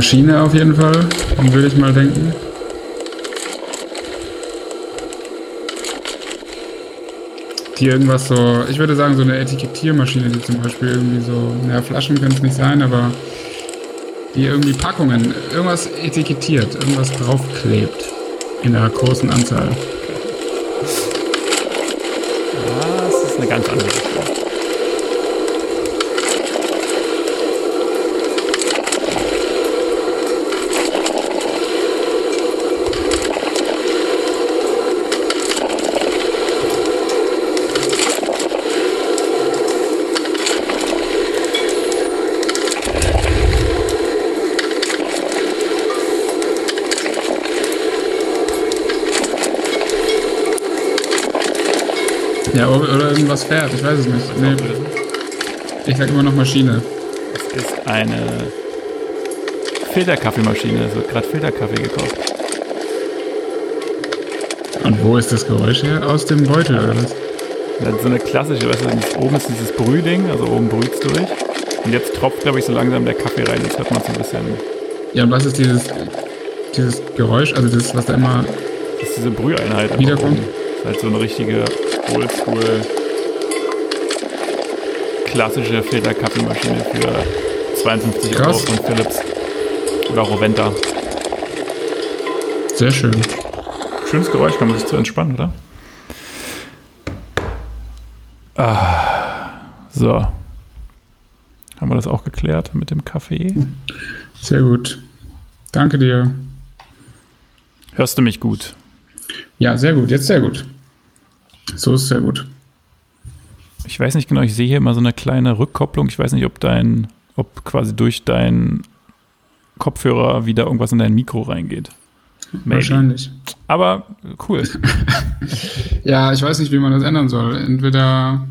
Maschine auf jeden Fall, würde ich mal denken. Die irgendwas so, ich würde sagen, so eine Etikettiermaschine, die zum Beispiel irgendwie so, naja, Flaschen können es nicht sein, aber die irgendwie Packungen, irgendwas etikettiert, irgendwas draufklebt. In einer großen Anzahl. Das ist eine ganz andere Richtung. Ja, oder irgendwas fährt, ich weiß es nicht. Nee. Ich sag immer noch Maschine. Es ist eine Filterkaffeemaschine. Es wird gerade Filterkaffee gekauft. Und wo ist das Geräusch her? Aus dem Beutel oder was? Das ist so eine klassische, weißt du, oben ist dieses Brühding, also oben brüht es durch. Und jetzt tropft, glaube ich, so langsam der Kaffee rein. Das hört man so ein bisschen. Ja, und was ist dieses, dieses Geräusch? Also das, was da immer. Das ist diese Brüheinheit. Wiederkommt. Das ist halt so eine richtige Oldschool klassische Filterkaffeemaschine für 52 Krass. Euro von Philips oder Roventa. Sehr schön. Schönes Geräusch, kann man sich zu entspannen, oder? Ah, so. Haben wir das auch geklärt mit dem Kaffee? Sehr gut. Danke dir. Hörst du mich gut? Ja, sehr gut. Jetzt sehr gut. So ist sehr gut. Ich weiß nicht genau, ich sehe hier immer so eine kleine Rückkopplung. Ich weiß nicht, ob dein, ob quasi durch deinen Kopfhörer wieder irgendwas in dein Mikro reingeht. Maybe. Wahrscheinlich. Aber cool. Ja, ich weiß nicht, wie man das ändern soll. Entweder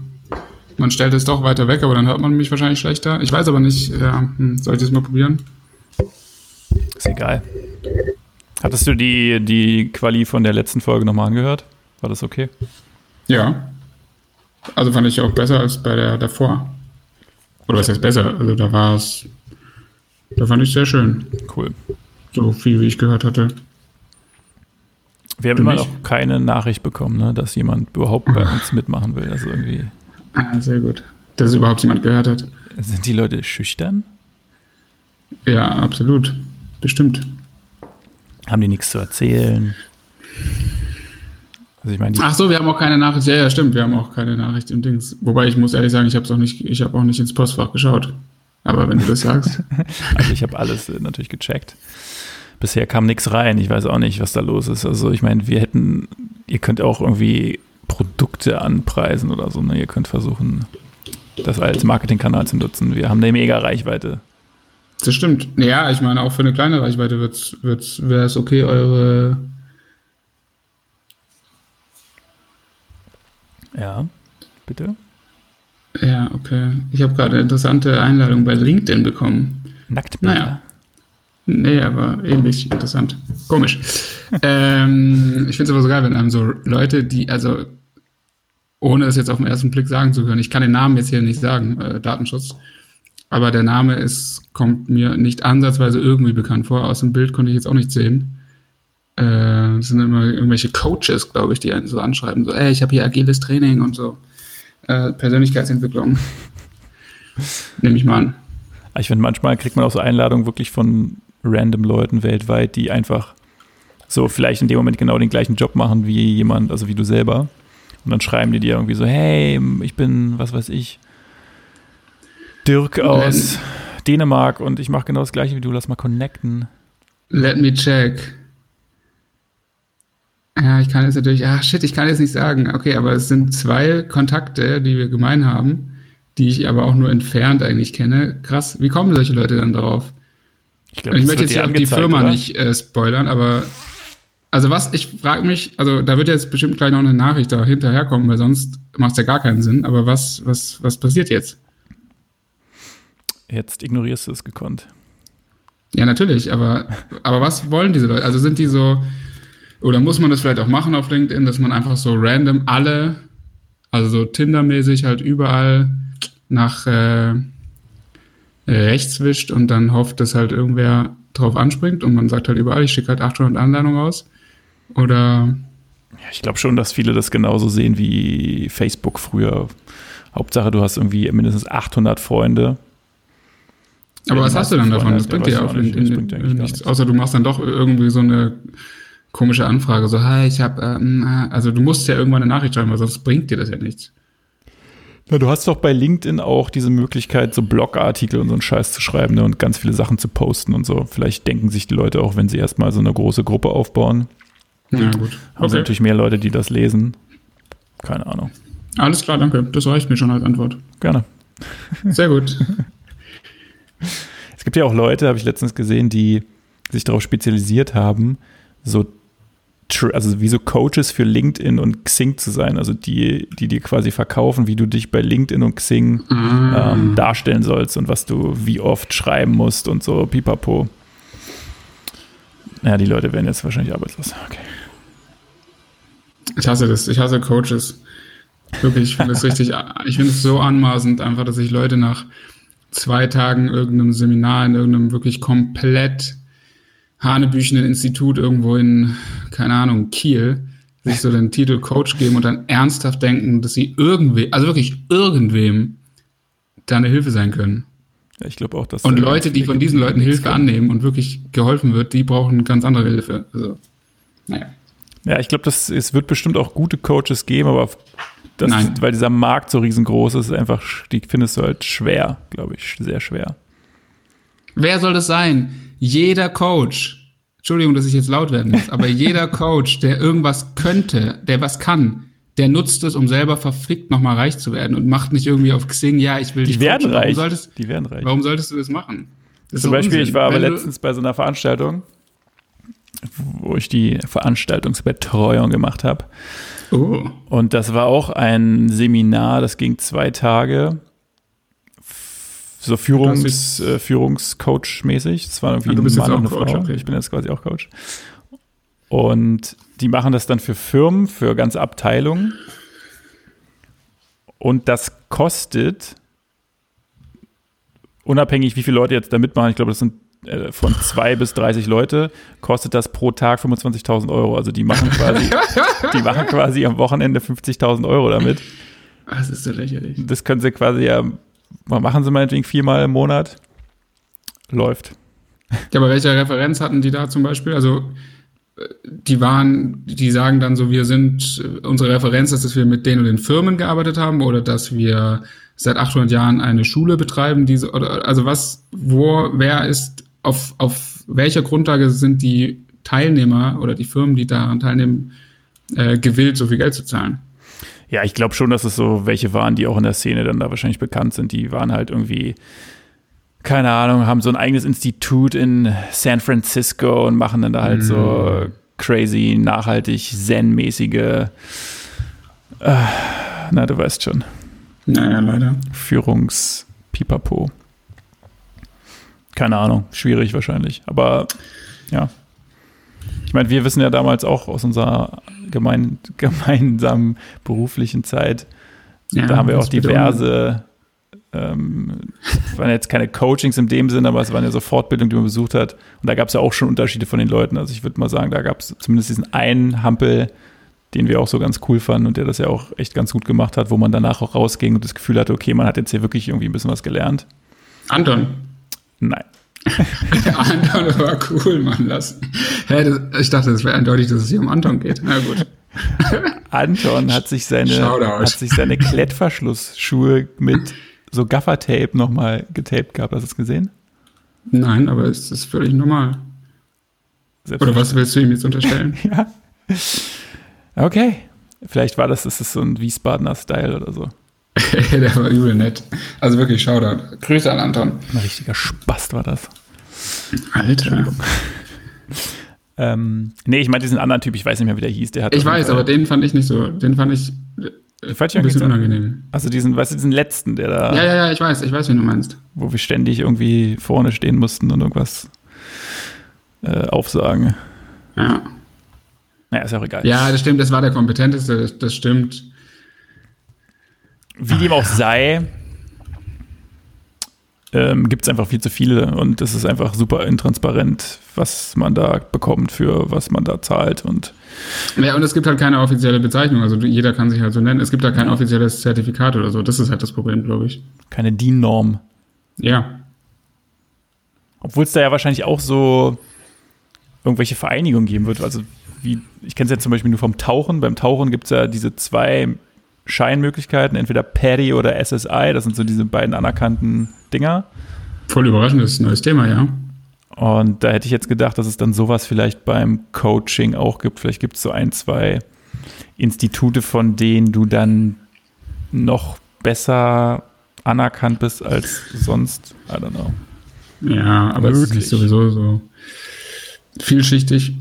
man stellt es doch weiter weg, aber dann hört man mich wahrscheinlich schlechter. Ich weiß aber nicht, ja, hm, soll ich das mal probieren? Ist egal. Hattest du die, die Quali von der letzten Folge nochmal angehört? War das okay? Ja. Also fand ich auch besser als bei der davor. Oder was heißt besser? Also da war es, da fand ich sehr schön. Cool. So viel, wie ich gehört hatte. Wir haben immer noch keine Nachricht bekommen, ne, dass jemand überhaupt bei uns mitmachen will. Also irgendwie Ah, sehr gut. Dass es überhaupt jemand gehört hat. sind die Leute schüchtern? Ja, absolut. Bestimmt. Haben die nichts zu erzählen? Also ich meine, Ach so, wir haben auch keine Nachricht. Ja, ja, stimmt. Wir haben auch keine Nachricht im Dings. Wobei ich muss ehrlich sagen, ich habe auch nicht, ich habe auch nicht ins Postfach geschaut. Aber wenn du das sagst, also ich habe alles äh, natürlich gecheckt. Bisher kam nichts rein. Ich weiß auch nicht, was da los ist. Also ich meine, wir hätten, ihr könnt auch irgendwie Produkte anpreisen oder so. Ne? Ihr könnt versuchen, das als Marketingkanal zu nutzen. Wir haben eine mega Reichweite. das stimmt. Ja, ich meine, auch für eine kleine Reichweite wird's, wird's, wäre es okay, eure. Ja, bitte. Ja, okay. Ich habe gerade eine interessante Einladung bei LinkedIn bekommen. Nacktbilder. Naja. Nee, aber ähnlich interessant. Komisch. ähm, ich finde es aber so geil, wenn einem so Leute, die, also ohne es jetzt auf den ersten Blick sagen zu können, ich kann den Namen jetzt hier nicht sagen, äh, Datenschutz, aber der Name ist, kommt mir nicht ansatzweise irgendwie bekannt vor. Aus dem Bild konnte ich jetzt auch nicht sehen. Äh, sind immer irgendwelche Coaches, glaube ich, die einen so anschreiben, so, ey, ich habe hier agiles Training und so. Äh, Persönlichkeitsentwicklung. Nehme ich mal an. Ich finde, manchmal kriegt man auch so Einladungen wirklich von random Leuten weltweit, die einfach so vielleicht in dem Moment genau den gleichen Job machen wie jemand, also wie du selber. Und dann schreiben die dir irgendwie so, hey, ich bin, was weiß ich, Dirk aus Dänemark und ich mache genau das gleiche wie du, lass mal connecten. Let me check. Ja, ich kann jetzt natürlich, ah shit, ich kann jetzt nicht sagen. Okay, aber es sind zwei Kontakte, die wir gemein haben, die ich aber auch nur entfernt eigentlich kenne. Krass, wie kommen solche Leute dann drauf? Ich glaube, ich möchte jetzt hier auch die Firma oder? nicht äh, spoilern, aber also was, ich frage mich, also da wird jetzt bestimmt gleich noch eine Nachricht da hinterherkommen, weil sonst macht es ja gar keinen Sinn. Aber was, was, was passiert jetzt? Jetzt ignorierst du es gekonnt. Ja, natürlich, aber, aber was wollen diese Leute? Also sind die so, oder muss man das vielleicht auch machen auf LinkedIn, dass man einfach so random alle, also so Tinder-mäßig halt überall nach, äh, rechts wischt und dann hofft, dass halt irgendwer drauf anspringt und man sagt halt überall, ich schicke halt 800 Anleitungen aus? Oder? Ja, ich glaube schon, dass viele das genauso sehen wie Facebook früher. Hauptsache, du hast irgendwie mindestens 800 Freunde. Aber was hast du dann davon? Das bringt dir ja auf LinkedIn nichts. Außer du machst dann doch irgendwie so eine komische Anfrage, so, hi, ich habe, ähm, äh, also du musst ja irgendwann eine Nachricht schreiben, weil sonst bringt dir das ja nichts. Na, du hast doch bei LinkedIn auch diese Möglichkeit, so Blogartikel und so einen Scheiß zu schreiben ne, und ganz viele Sachen zu posten und so. Vielleicht denken sich die Leute auch, wenn sie erstmal so eine große Gruppe aufbauen. Ja, gut. Haben okay. sie natürlich mehr Leute, die das lesen. Keine Ahnung. Alles klar, danke. Das reicht mir schon als Antwort. Gerne. Sehr gut. es gibt ja auch Leute, habe ich letztens gesehen, die sich darauf spezialisiert haben, so also wie so Coaches für LinkedIn und Xing zu sein, also die, die dir quasi verkaufen, wie du dich bei LinkedIn und Xing mm. ähm, darstellen sollst und was du wie oft schreiben musst und so, pipapo. Ja, die Leute werden jetzt wahrscheinlich arbeitslos. Okay. Ich hasse das, ich hasse Coaches. Wirklich, ich finde es richtig, ich finde es so anmaßend einfach, dass sich Leute nach zwei Tagen irgendeinem Seminar in irgendeinem wirklich komplett hanebüchenden Institut irgendwo in, keine Ahnung, Kiel, sich so den Titel Coach geben und dann ernsthaft denken, dass sie irgendwem, also wirklich irgendwem, da eine Hilfe sein können. Ja, ich glaube auch, dass. Und Leute, die von diesen Leuten Hilfe annehmen und wirklich geholfen wird, die brauchen ganz andere Hilfe. Also, naja. Ja, ich glaube, es wird bestimmt auch gute Coaches geben, aber das, weil dieser Markt so riesengroß ist, einfach, die findest du halt schwer, glaube ich, sehr schwer. Wer soll das sein? Jeder Coach, Entschuldigung, dass ich jetzt laut werden muss, aber jeder Coach, der irgendwas könnte, der was kann, der nutzt es, um selber verfickt nochmal reich zu werden und macht nicht irgendwie auf Xing, ja, ich will die werden coachen. reich. Warum solltest, die werden reich. Warum solltest du das machen? Das Zum Beispiel, Unsinn. ich war aber letztens bei so einer Veranstaltung, wo ich die Veranstaltungsbetreuung gemacht habe. Oh. Und das war auch ein Seminar, das ging zwei Tage so Führungs, äh, Führungscoach-mäßig. Das war irgendwie ja, du bist ein Mann jetzt auch Coach, okay. Ich bin jetzt quasi auch Coach. Und die machen das dann für Firmen, für ganze Abteilungen. Und das kostet, unabhängig wie viele Leute jetzt da mitmachen, ich glaube, das sind äh, von zwei bis 30 Leute, kostet das pro Tag 25.000 Euro. Also die machen quasi, die machen quasi am Wochenende 50.000 Euro damit. Das ist so lächerlich. Das können sie quasi ja machen sie meinetwegen viermal im Monat. Läuft. Ja, aber welche Referenz hatten die da zum Beispiel? Also, die waren, die sagen dann so, wir sind, unsere Referenz ist, dass wir mit denen und den Firmen gearbeitet haben oder dass wir seit 800 Jahren eine Schule betreiben, diese, oder, also was, wo, wer ist, auf, auf welcher Grundlage sind die Teilnehmer oder die Firmen, die daran teilnehmen, äh, gewillt, so viel Geld zu zahlen? Ja, ich glaube schon, dass es so welche waren, die auch in der Szene dann da wahrscheinlich bekannt sind. Die waren halt irgendwie, keine Ahnung, haben so ein eigenes Institut in San Francisco und machen dann da halt mm. so mhm. crazy, nachhaltig, zen-mäßige, äh, na, du weißt schon. Naja, leider. Führungs-Pipapo. Keine Ahnung, schwierig wahrscheinlich. Aber ja. Ich meine, wir wissen ja damals auch aus unserer gemein, gemeinsamen beruflichen Zeit, ja, da haben wir auch diverse, ähm, waren jetzt keine Coachings in dem Sinne, aber es waren ja so Fortbildungen, die man besucht hat. Und da gab es ja auch schon Unterschiede von den Leuten. Also ich würde mal sagen, da gab es zumindest diesen einen Hampel, den wir auch so ganz cool fanden und der das ja auch echt ganz gut gemacht hat, wo man danach auch rausging und das Gefühl hatte, okay, man hat jetzt hier wirklich irgendwie ein bisschen was gelernt. Anton. Nein. Anton war cool, Mann. Lass. Hä, das, ich dachte, es wäre eindeutig, dass es hier um Anton geht. Na gut. Anton hat sich seine, hat sich seine Klettverschlussschuhe mit so Gaffertape nochmal getaped gehabt. Hast du es gesehen? Nein, aber es ist völlig normal. Oder was willst du ihm jetzt unterstellen? ja. Okay. Vielleicht war das, das ist so ein Wiesbadener Style oder so. der war übel nett. Also wirklich, Shoutout. Grüße an Anton. Ein richtiger Spast war das. Alter. ähm, nee, ich meine diesen anderen Typ, ich weiß nicht mehr, wie der hieß. Der hat ich weiß, aber den fand ich nicht so. Den fand ich ein bisschen unangenehm. Also diesen, weißt du, diesen letzten, der da. Ja, ja, ja, ich weiß, ich weiß, wie du meinst. Wo wir ständig irgendwie vorne stehen mussten und irgendwas äh, aufsagen. Ja. Naja, ist ja auch egal. Ja, das stimmt, das war der kompetenteste, das, das stimmt. Wie dem auch sei, ähm, gibt es einfach viel zu viele und es ist einfach super intransparent, was man da bekommt für was man da zahlt und ja, und es gibt halt keine offizielle Bezeichnung, also jeder kann sich halt so nennen. Es gibt da kein offizielles Zertifikat oder so. Das ist halt das Problem, glaube ich. Keine DIN-Norm. Ja. Obwohl es da ja wahrscheinlich auch so irgendwelche Vereinigungen geben wird. Also wie, ich kenne es ja zum Beispiel nur vom Tauchen. Beim Tauchen gibt es ja diese zwei Scheinmöglichkeiten, entweder PADI oder SSI, das sind so diese beiden anerkannten Dinger. Voll überraschendes neues Thema, ja. Und da hätte ich jetzt gedacht, dass es dann sowas vielleicht beim Coaching auch gibt. Vielleicht gibt es so ein, zwei Institute, von denen du dann noch besser anerkannt bist als sonst. I don't know. Ja, aber Möglich. es ist sowieso so vielschichtig.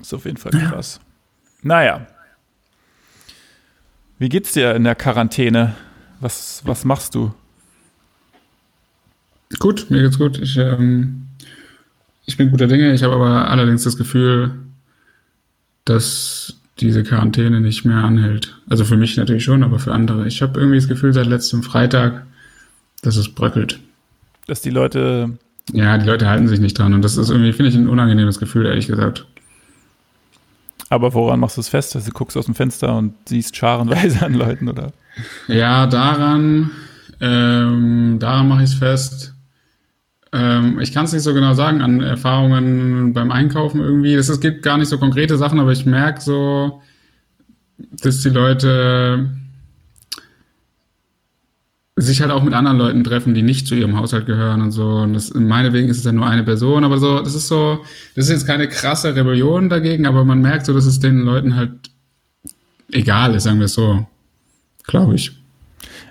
Ist auf jeden Fall krass. Ja. Naja, wie geht's dir in der Quarantäne? Was, was machst du? Gut, mir geht's gut. Ich, ähm, ich bin guter Dinge. Ich habe aber allerdings das Gefühl, dass diese Quarantäne nicht mehr anhält. Also für mich natürlich schon, aber für andere. Ich habe irgendwie das Gefühl seit letztem Freitag, dass es bröckelt. Dass die Leute. Ja, die Leute halten sich nicht dran. Und das ist irgendwie, finde ich, ein unangenehmes Gefühl, ehrlich gesagt. Aber woran machst du es fest? Also du guckst aus dem Fenster und siehst scharenweise an Leuten, oder? Ja, daran, ähm, daran mache ich es fest. Ähm, ich kann es nicht so genau sagen, an Erfahrungen beim Einkaufen irgendwie. Es gibt gar nicht so konkrete Sachen, aber ich merke so, dass die Leute sich halt auch mit anderen Leuten treffen, die nicht zu ihrem Haushalt gehören und so. Und das, meinetwegen ist es ja nur eine Person, aber so, das ist so, das ist jetzt keine krasse Rebellion dagegen, aber man merkt so, dass es den Leuten halt egal ist, sagen wir es so. Glaube ich.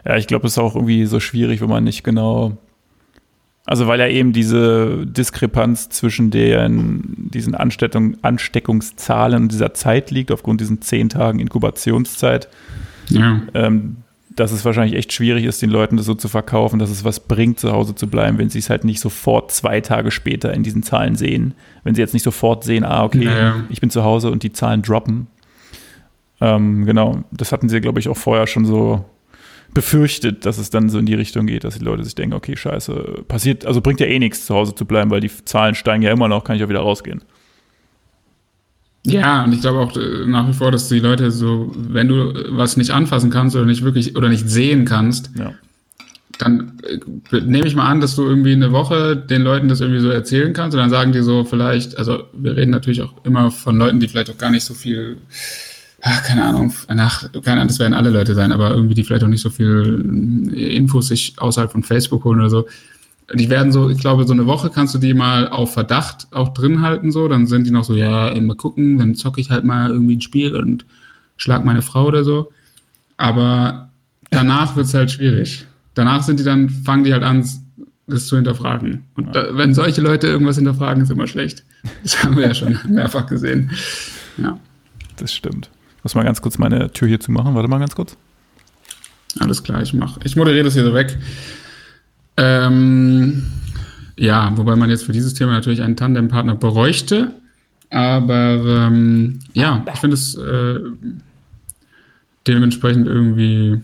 Ja, ich glaube, es ist auch irgendwie so schwierig, wenn man nicht genau, also weil ja eben diese Diskrepanz zwischen den, diesen Ansteckung, Ansteckungszahlen und dieser Zeit liegt, aufgrund diesen zehn Tagen Inkubationszeit. Ja. Ähm, dass es wahrscheinlich echt schwierig ist, den Leuten das so zu verkaufen, dass es was bringt, zu Hause zu bleiben, wenn sie es halt nicht sofort zwei Tage später in diesen Zahlen sehen. Wenn sie jetzt nicht sofort sehen, ah, okay, naja. ich bin zu Hause und die Zahlen droppen. Ähm, genau, das hatten sie, glaube ich, auch vorher schon so befürchtet, dass es dann so in die Richtung geht, dass die Leute sich denken, okay, scheiße, passiert, also bringt ja eh nichts, zu Hause zu bleiben, weil die Zahlen steigen ja immer noch, kann ich ja wieder rausgehen. Ja, und ich glaube auch äh, nach wie vor, dass die Leute so, wenn du was nicht anfassen kannst oder nicht wirklich oder nicht sehen kannst, ja. dann äh, nehme ich mal an, dass du irgendwie eine Woche den Leuten das irgendwie so erzählen kannst und dann sagen die so vielleicht, also wir reden natürlich auch immer von Leuten, die vielleicht auch gar nicht so viel, ach, keine Ahnung, nach, keine Ahnung, das werden alle Leute sein, aber irgendwie die vielleicht auch nicht so viel Infos sich außerhalb von Facebook holen oder so die werden so, ich glaube, so eine Woche kannst du die mal auf Verdacht auch drin halten, so. Dann sind die noch so, ja, immer gucken, dann zocke ich halt mal irgendwie ein Spiel und schlag meine Frau oder so. Aber danach wird es halt schwierig. Danach sind die dann, fangen die halt an, das zu hinterfragen. Und da, wenn solche Leute irgendwas hinterfragen, ist immer schlecht. Das haben wir ja schon mehrfach gesehen. Ja. Das stimmt. Ich muss mal ganz kurz meine Tür hier zu machen. Warte mal ganz kurz. Alles klar, ich mach. Ich moderiere das hier so weg. Ähm, ja, wobei man jetzt für dieses Thema natürlich einen Tandempartner bräuchte. Aber ähm, ja, ich finde es äh, dementsprechend irgendwie.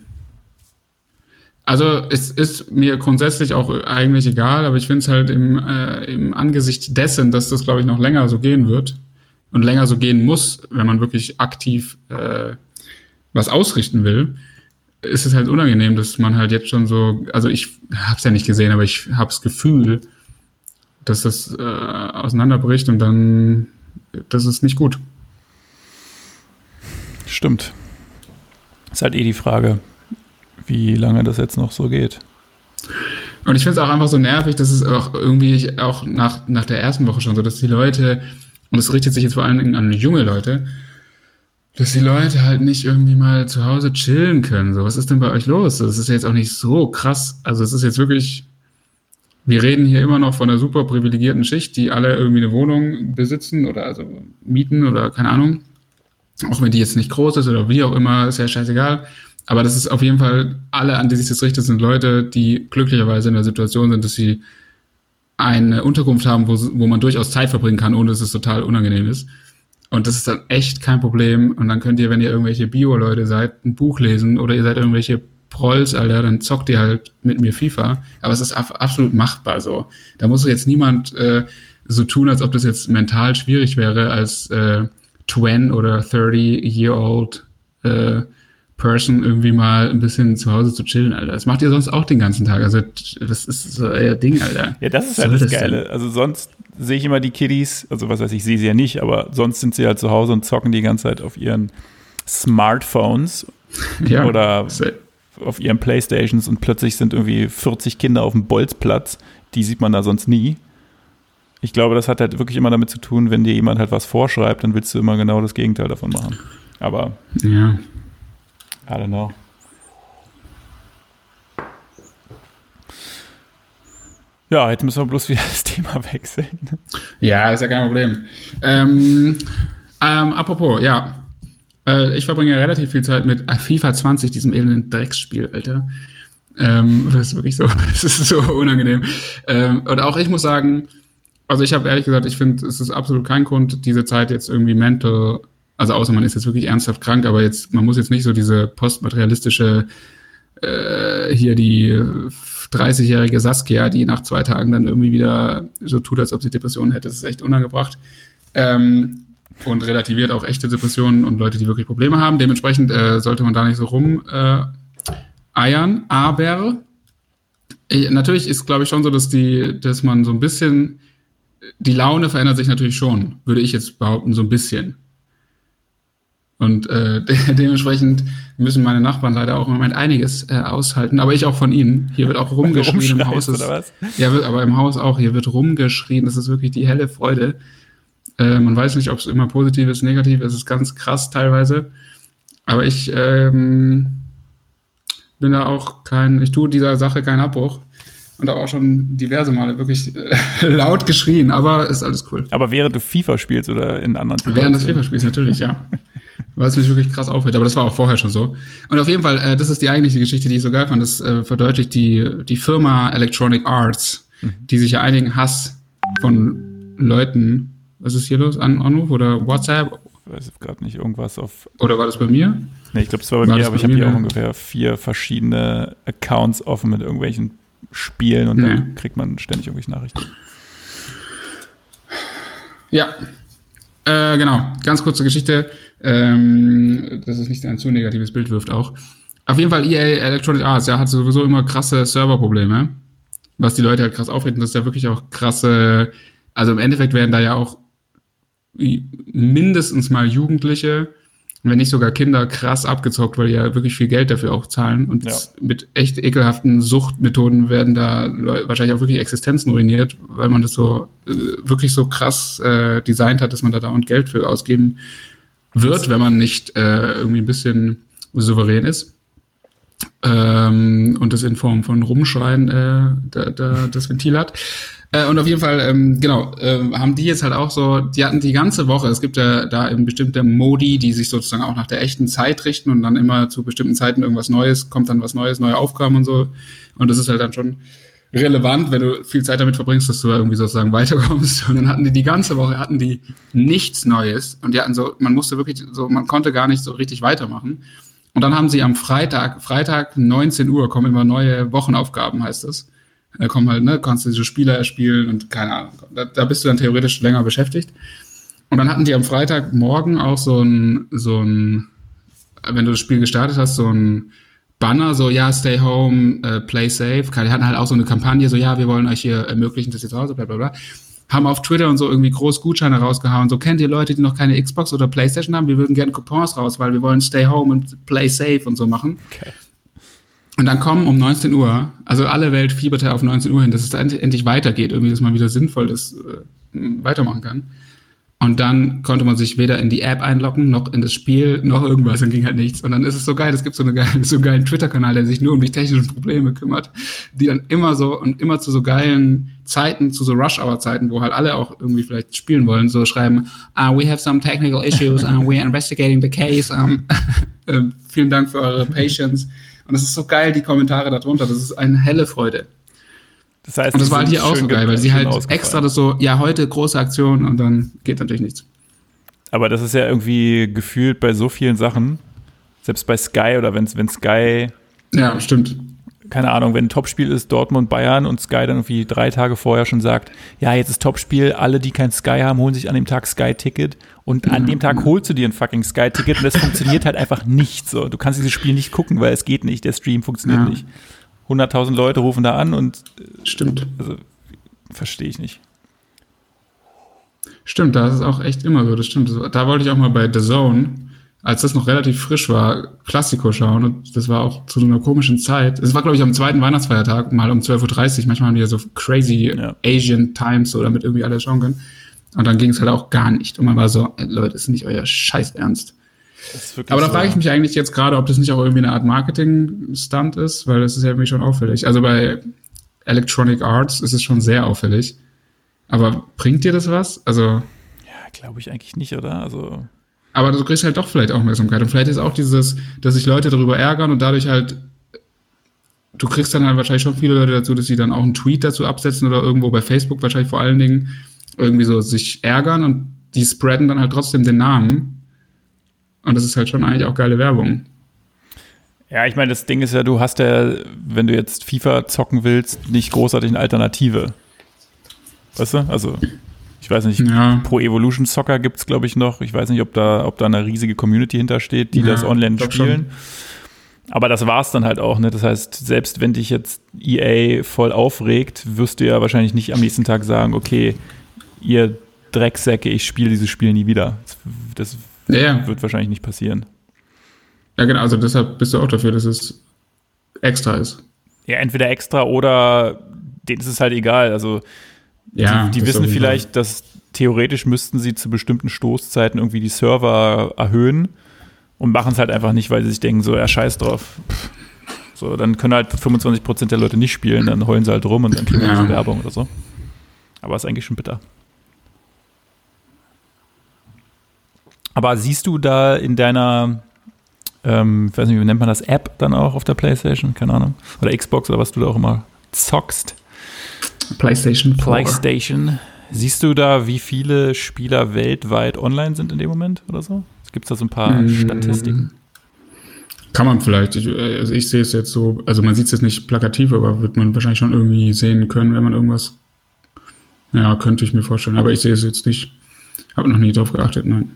Also es ist mir grundsätzlich auch eigentlich egal, aber ich finde es halt im, äh, im Angesicht dessen, dass das, glaube ich, noch länger so gehen wird und länger so gehen muss, wenn man wirklich aktiv äh, was ausrichten will, ist es halt unangenehm, dass man halt jetzt schon so, also ich habe es ja nicht gesehen, aber ich habe das Gefühl, dass das äh, auseinanderbricht und dann, das ist nicht gut. Stimmt. Ist halt eh die Frage, wie lange das jetzt noch so geht. Und ich finde es auch einfach so nervig, dass es auch irgendwie auch nach, nach der ersten Woche schon so, dass die Leute, und es richtet sich jetzt vor allen Dingen an junge Leute, dass die Leute halt nicht irgendwie mal zu Hause chillen können. So, was ist denn bei euch los? Das ist jetzt auch nicht so krass. Also es ist jetzt wirklich, wir reden hier immer noch von einer super privilegierten Schicht, die alle irgendwie eine Wohnung besitzen oder also mieten oder keine Ahnung. Auch wenn die jetzt nicht groß ist oder wie auch immer, ist ja scheißegal. Aber das ist auf jeden Fall, alle, an die sich das richtet, sind Leute, die glücklicherweise in der Situation sind, dass sie eine Unterkunft haben, wo, wo man durchaus Zeit verbringen kann, ohne dass es total unangenehm ist. Und das ist dann echt kein Problem. Und dann könnt ihr, wenn ihr irgendwelche Bio-Leute seid, ein Buch lesen oder ihr seid irgendwelche Prolls, Alter, dann zockt ihr halt mit mir FIFA. Aber es ist absolut machbar so. Da muss jetzt niemand äh, so tun, als ob das jetzt mental schwierig wäre, als äh, 20 oder 30-year-old äh, Person irgendwie mal ein bisschen zu Hause zu chillen, Alter. Das macht ihr sonst auch den ganzen Tag. Also, das ist so euer Ding, Alter. Ja, das ist halt das, das Geile. Denn? Also, sonst sehe ich immer die Kiddies, also was weiß ich, sehe sie ja nicht, aber sonst sind sie halt zu Hause und zocken die ganze Zeit auf ihren Smartphones ja, oder auf ihren Playstations und plötzlich sind irgendwie 40 Kinder auf dem Bolzplatz. Die sieht man da sonst nie. Ich glaube, das hat halt wirklich immer damit zu tun, wenn dir jemand halt was vorschreibt, dann willst du immer genau das Gegenteil davon machen. Aber ja. I don't know. Ja, jetzt müssen wir bloß wieder das Thema wechseln. Ja, ist ja kein Problem. Ähm, ähm, apropos, ja. Äh, ich verbringe relativ viel Zeit mit FIFA 20, diesem elenden Drecksspiel, Alter. Ähm, das ist wirklich so, das ist so unangenehm. Ähm, und auch ich muss sagen, also ich habe ehrlich gesagt, ich finde, es ist absolut kein Grund, diese Zeit jetzt irgendwie mental also außer man ist jetzt wirklich ernsthaft krank, aber jetzt, man muss jetzt nicht so diese postmaterialistische, äh, hier die 30-jährige Saskia, die nach zwei Tagen dann irgendwie wieder so tut, als ob sie Depressionen hätte. Das ist echt unangebracht. Ähm, und relativiert auch echte Depressionen und Leute, die wirklich Probleme haben. Dementsprechend äh, sollte man da nicht so rum äh, eiern. Aber äh, natürlich ist, glaube ich, schon so, dass die, dass man so ein bisschen die Laune verändert sich natürlich schon, würde ich jetzt behaupten, so ein bisschen. Und äh, de dementsprechend müssen meine Nachbarn leider auch im Moment einiges äh, aushalten, aber ich auch von ihnen. Hier wird auch rumgeschrien im Haus. Ist, oder was? Ja, wird, aber im Haus auch. Hier wird rumgeschrien. Das ist wirklich die helle Freude. Äh, man weiß nicht, ob es immer positiv ist, negativ. Es ist ganz krass teilweise. Aber ich ähm, bin da auch kein, ich tue dieser Sache keinen Abbruch und habe auch schon diverse Male wirklich äh, laut geschrien, aber ist alles cool. Aber während du FIFA spielst oder in anderen Während des FIFA-Spiels natürlich, ja. Weil es mich wirklich krass aufhält, aber das war auch vorher schon so. Und auf jeden Fall, äh, das ist die eigentliche Geschichte, die ich so geil fand. Das äh, verdeutlicht die, die Firma Electronic Arts, mhm. die sich ja einigen Hass von Leuten, was ist hier los, An Anruf oder WhatsApp? Ich weiß gerade nicht, irgendwas auf. Oder war das bei mir? Nee, ich glaube, es war bei war mir, aber ich habe hier auch ungefähr vier verschiedene Accounts offen mit irgendwelchen Spielen und nee. dann kriegt man ständig irgendwelche Nachrichten. Ja, äh, genau. Ganz kurze Geschichte, ähm, dass es nicht ein zu negatives Bild wirft auch. Auf jeden Fall EA Electronic Arts, ja, hat sowieso immer krasse Serverprobleme, was die Leute halt krass aufregen. Das ist ja wirklich auch krasse, also im Endeffekt werden da ja auch mindestens mal Jugendliche wenn nicht sogar Kinder krass abgezockt, weil die ja wirklich viel Geld dafür auch zahlen. Und ja. mit echt ekelhaften Suchtmethoden werden da wahrscheinlich auch wirklich Existenzen ruiniert, weil man das so äh, wirklich so krass äh, designt hat, dass man da dauernd Geld für ausgeben wird, wenn man nicht äh, irgendwie ein bisschen souverän ist. Ähm, und das in Form von Rumschreien äh, da, da das Ventil hat. Äh, und auf jeden Fall, ähm, genau, äh, haben die jetzt halt auch so, die hatten die ganze Woche, es gibt ja da eben bestimmte Modi, die sich sozusagen auch nach der echten Zeit richten und dann immer zu bestimmten Zeiten irgendwas Neues, kommt dann was Neues, neue Aufgaben und so. Und das ist halt dann schon relevant, wenn du viel Zeit damit verbringst, dass du irgendwie sozusagen weiterkommst. Und dann hatten die die ganze Woche, hatten die nichts Neues. Und die hatten so, man musste wirklich so, man konnte gar nicht so richtig weitermachen. Und dann haben sie am Freitag, Freitag 19 Uhr kommen immer neue Wochenaufgaben, heißt das. Da kommen halt, ne, kannst du diese Spieler erspielen und keine Ahnung. Da, da bist du dann theoretisch länger beschäftigt. Und dann hatten die am Freitagmorgen auch so ein, so ein, wenn du das Spiel gestartet hast, so ein Banner, so, ja, stay home, uh, play safe. Die hatten halt auch so eine Kampagne, so, ja, wir wollen euch hier ermöglichen, dass ihr zu Hause bla, bla, bla. Haben auf Twitter und so irgendwie groß Gutscheine rausgehauen. So, kennt ihr Leute, die noch keine Xbox oder Playstation haben? Wir würden gerne Coupons raus, weil wir wollen stay home und play safe und so machen. Okay. Und dann kommen um 19 Uhr, also alle Welt fieberte auf 19 Uhr hin, dass es endlich weitergeht, irgendwie, dass man wieder sinnvoll das äh, weitermachen kann. Und dann konnte man sich weder in die App einloggen, noch in das Spiel, noch irgendwas, dann ging halt nichts. Und dann ist es so geil, es gibt so, eine geile, so einen geilen Twitter-Kanal, der sich nur um die technischen Probleme kümmert, die dann immer so und immer zu so geilen Zeiten, zu so Rush-Hour-Zeiten, wo halt alle auch irgendwie vielleicht spielen wollen, so schreiben, uh, we have some technical issues, uh, we are investigating the case. Um, äh, vielen Dank für eure Patience. Und es ist so geil, die Kommentare darunter. Das ist eine helle Freude. Das heißt, und das war halt hier auch so geil, weil sie halt extra das so, ja, heute große Aktion und dann geht natürlich nichts. Aber das ist ja irgendwie gefühlt bei so vielen Sachen, selbst bei Sky oder wenn Sky Ja, stimmt. Keine Ahnung, wenn ein Topspiel ist, Dortmund, Bayern und Sky dann irgendwie drei Tage vorher schon sagt, ja, jetzt ist Topspiel, alle, die kein Sky haben, holen sich an dem Tag Sky-Ticket und an dem Tag holst du dir ein fucking Sky-Ticket und das funktioniert halt einfach nicht so. Du kannst dieses Spiel nicht gucken, weil es geht nicht, der Stream funktioniert Ja. nicht. 100.000 Leute rufen da an und Stimmt. also verstehe ich nicht. Stimmt, da ist es auch echt immer so, das stimmt. Da wollte ich auch mal bei The Zone, als das noch relativ frisch war, Klassiko schauen. Und das war auch zu so einer komischen Zeit. Es war, glaube ich, am zweiten Weihnachtsfeiertag, mal um 12.30 Uhr. Manchmal haben die ja so crazy Ja. Asian Times, so damit irgendwie alle schauen können. Und dann ging es halt auch gar nicht. Und man war so, ey, Leute, das ist nicht euer Scheiß Ernst. Aber da so. frage ich mich eigentlich jetzt gerade, ob das nicht auch irgendwie eine Art Marketing-Stunt ist, weil das ist ja irgendwie schon auffällig. Also bei Electronic Arts ist es schon sehr auffällig. Aber bringt dir das was? Also, Ja, glaube ich eigentlich nicht, oder? Also, aber du kriegst halt doch vielleicht Aufmerksamkeit. Und vielleicht ist auch dieses, dass sich Leute darüber ärgern und dadurch halt, du kriegst dann halt wahrscheinlich schon viele Leute dazu, dass sie dann auch einen Tweet dazu absetzen oder irgendwo bei Facebook wahrscheinlich vor allen Dingen irgendwie so sich ärgern und die spreaden dann halt trotzdem den Namen. Und das ist halt schon eigentlich auch geile Werbung. ja, ich meine, das Ding ist ja, du hast ja, wenn du jetzt FIFA zocken willst, nicht großartig eine Alternative. Weißt du? Also, ich weiß nicht, Ja. Pro Evolution Soccer gibt's glaube ich, noch. Ich weiß nicht, ob da, ob da eine riesige Community hintersteht, die Ja, das online spielen. Aber das war's dann halt auch, ne? Das heißt, selbst wenn dich jetzt EA voll aufregt, wirst du ja wahrscheinlich nicht am nächsten Tag sagen, okay, ihr Drecksäcke, ich spiele dieses Spiel nie wieder. Das, das Ja, ja. wird wahrscheinlich nicht passieren. Ja, genau. Also deshalb bist du auch dafür, dass es extra ist. Ja, entweder extra oder denen ist es halt egal. Also Ja. die, die wissen vielleicht, dass theoretisch müssten sie zu bestimmten Stoßzeiten irgendwie die Server erhöhen und machen es halt einfach nicht, weil sie sich denken, so, ja, scheiß drauf. So, dann können halt 25% der Leute nicht spielen, dann heulen sie halt rum und dann kriegen wir Ja. Werbung oder so. Aber ist eigentlich schon bitter. Aber siehst du da in deiner, ähm, ich weiß nicht, wie nennt man das, App dann auch auf der Playstation? Keine Ahnung. Oder Xbox oder was du da auch immer zockst? PlayStation 4. PlayStation. Siehst du da, wie viele Spieler weltweit online sind in dem Moment oder so? Gibt es da so ein paar Mm. Statistiken? Kann man vielleicht. Ich, also ich sehe es jetzt so, also man sieht es jetzt nicht plakativ, aber wird man wahrscheinlich schon irgendwie sehen können, wenn man irgendwas. Ja, könnte ich mir vorstellen. Aber ich sehe es jetzt nicht. Habe noch nie drauf geachtet, nein.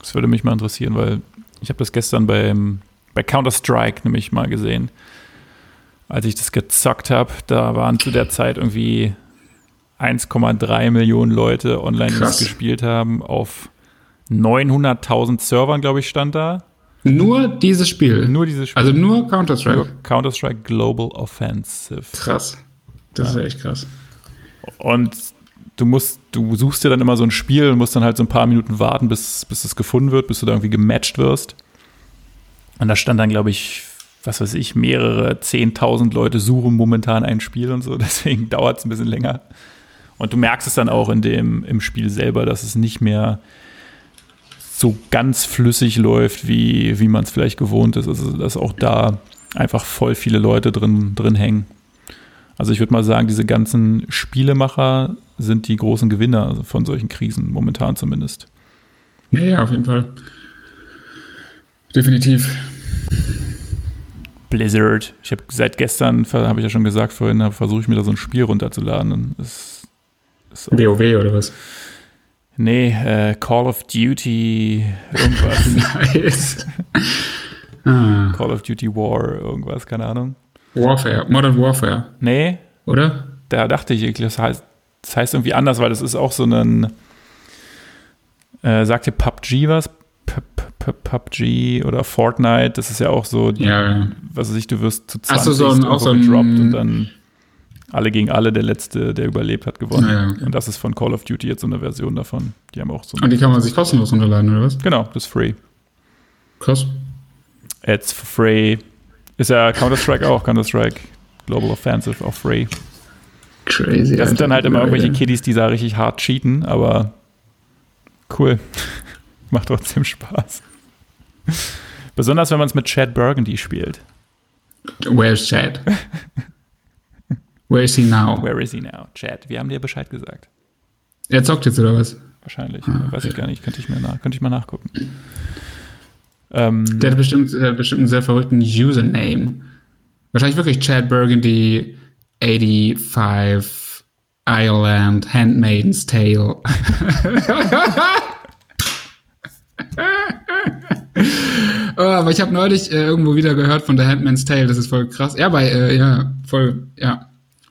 Das würde mich mal interessieren, weil ich habe das gestern beim, bei Counter-Strike nämlich mal gesehen. Als ich das gezockt habe, da waren zu der Zeit irgendwie 1,3 Millionen Leute online, gespielt haben. Auf 900.000 Servern, glaube ich, stand da. Nur dieses Spiel. Nur dieses Spiel. also nur Counter-Strike. Counter-Strike Global Offensive. Krass. Das ist ja echt krass. Und du musst, du suchst dir dann immer so ein Spiel und musst dann halt so ein paar Minuten warten, bis, bis es gefunden wird, bis du da irgendwie gematcht wirst. Und da stand dann, glaube ich, was weiß ich, mehrere 10.000 Leute suchen momentan ein Spiel und so, deswegen dauert es ein bisschen länger. Und du merkst es dann auch in dem, im Spiel selber, dass es nicht mehr so ganz flüssig läuft, wie, wie man es vielleicht gewohnt ist. Also, dass auch da einfach voll viele Leute drin, drin hängen. Also ich würde mal sagen, diese ganzen Spielemacher sind die großen Gewinner von solchen Krisen, momentan zumindest. Ja, ja, auf jeden Fall. Definitiv. Blizzard. Ich habe seit gestern, habe ich ja schon gesagt vorhin, versuche ich mir da so ein Spiel runterzuladen. Ist auch, WoW oder was? nee, äh, Call of Duty, irgendwas. Nice. ah, Call of Duty War, irgendwas, keine Ahnung. Warfare, Modern Warfare, Nee, oder? da dachte ich, das heißt, das heißt irgendwie anders, weil das ist auch so ein, äh, sagt ihr PUBG was? P -P -P PUBG oder Fortnite, das ist ja auch so, Ja, ja. was weiß ich, du wirst zu Ach 20 so, so ein- auch so gedroppt und dann alle gegen alle, der Letzte, der überlebt hat, gewonnen. Ja, okay. Und das ist von Call of Duty jetzt so eine Version davon. Die haben auch so Und die kann man sich kostenlos runterladen, oder was? Genau, das ist free. Krass. It's free. Ist ja Counter-Strike auch, Counter-Strike Global Offensive auch free. Crazy. Das sind dann halt immer irgendwelche Kiddies, die da richtig hart cheaten, aber cool. Macht trotzdem Spaß. Besonders wenn man es mit Chad Burgundy spielt. Where's Chad? Where is he now? Where is he now? Chad, wir haben dir Bescheid gesagt. Er zockt jetzt, oder was? Wahrscheinlich. Ah, Weiß ich okay. gar nicht. Könnte ich, mir nach, könnte ich mal nachgucken. Ähm, Der hat bestimmt, der hat bestimmt einen sehr verrückten Username. Wahrscheinlich wirklich Chad Burgundy, 85, Ireland, Handmaiden's Tale. oh, aber ich habe neulich äh, irgendwo wieder gehört von The Handmaid's Tale, das ist voll krass. Ja, bei, äh, ja, voll, ja,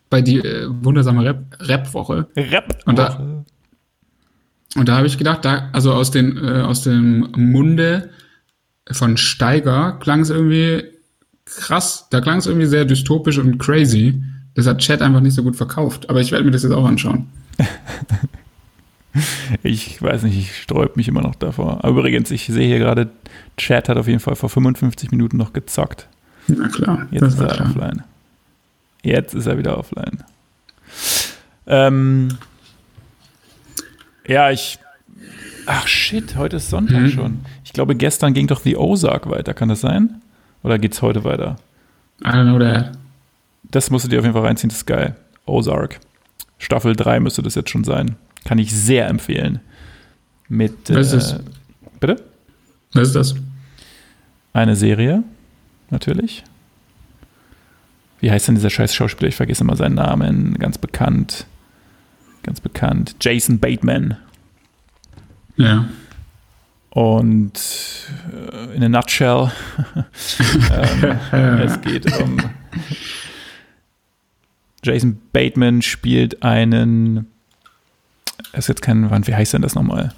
bei die äh, wundersame Rap-Woche. Rap, Rap und da, und da habe ich gedacht, da, also aus, den, äh, aus dem Munde von Steiger klang es irgendwie krass, da klang es irgendwie sehr dystopisch und crazy. Das hat Chat einfach nicht so gut verkauft, aber ich werde mir das jetzt auch anschauen. ich weiß nicht, ich sträub mich immer noch davor. Aber übrigens, ich sehe hier gerade, Chat hat auf jeden Fall vor 55 Minuten noch gezockt. Na klar. Jetzt ist er klar. offline. Jetzt ist er wieder offline. Ähm, ja, ich. Ach shit, heute ist Sonntag hm. schon. Ich glaube, gestern ging doch The Ozark weiter. Kann das sein? Oder geht's heute weiter? I don't know that. Das musst du dir auf jeden Fall reinziehen, das ist geil. Ozark. Staffel 3 müsste das jetzt schon sein. Kann ich sehr empfehlen. Mit. Was ist das? Äh, bitte? Was ist das? Eine Serie, natürlich. Wie heißt denn dieser scheiß Schauspieler? Ich vergesse immer seinen Namen. Ganz bekannt. Ganz bekannt. Jason Bateman. Ja. Und äh, in a nutshell, ähm, es geht um Jason Bateman spielt einen, es ist jetzt kein, wie heißt denn das nochmal?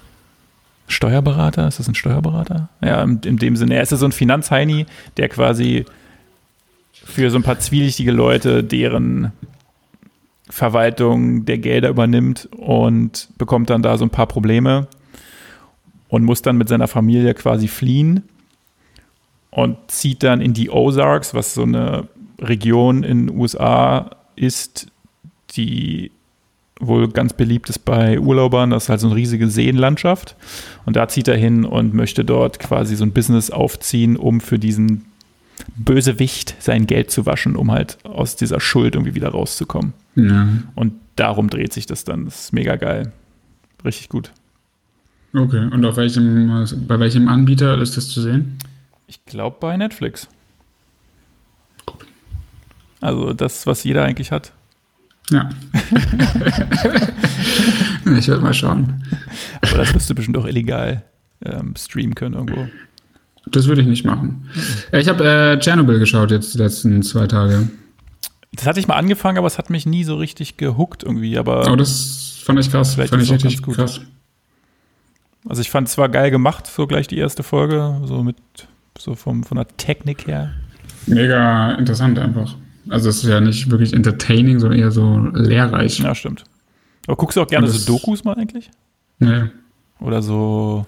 Steuerberater? Ist das ein Steuerberater? Ja, in, in dem Sinne. Er ist ja so ein Finanzheini, der quasi für so ein paar zwielichtige Leute deren Verwaltung der Gelder übernimmt und bekommt dann da so ein paar Probleme und muss dann mit seiner Familie quasi fliehen und zieht dann in die Ozarks, was so eine Region in den USA ist, die wohl ganz beliebt ist bei Urlaubern. Das ist halt so eine riesige Seenlandschaft. Und da zieht er hin und möchte dort quasi so ein Business aufziehen, um für diesen Bösewicht sein Geld zu waschen, um halt aus dieser Schuld irgendwie wieder rauszukommen. Ja. Und darum dreht sich das dann. Das ist mega geil. Richtig gut. Okay, und auf welchem, bei welchem Anbieter ist das zu sehen? Ich glaube bei Netflix. Also das, was jeder eigentlich hat. Ja. ich werde mal schauen. Aber das wirst du bestimmt auch illegal ähm, streamen können irgendwo. Das würde ich nicht machen. Ich habe äh, Tschernobyl geschaut jetzt die letzten zwei Tage. Das hatte ich mal angefangen, aber es hat mich nie so richtig gehuckt irgendwie. Aber oh, das fand ich krass. Vielleicht fand ich richtig gut. krass. Also ich fand es zwar geil gemacht, so gleich die erste Folge, so mit so vom, von der Technik her. Mega interessant einfach. Also es ist ja nicht wirklich entertaining, sondern eher so lehrreich. Ja, stimmt. Aber guckst du auch gerne so Dokus mal eigentlich? Nee. Oder so.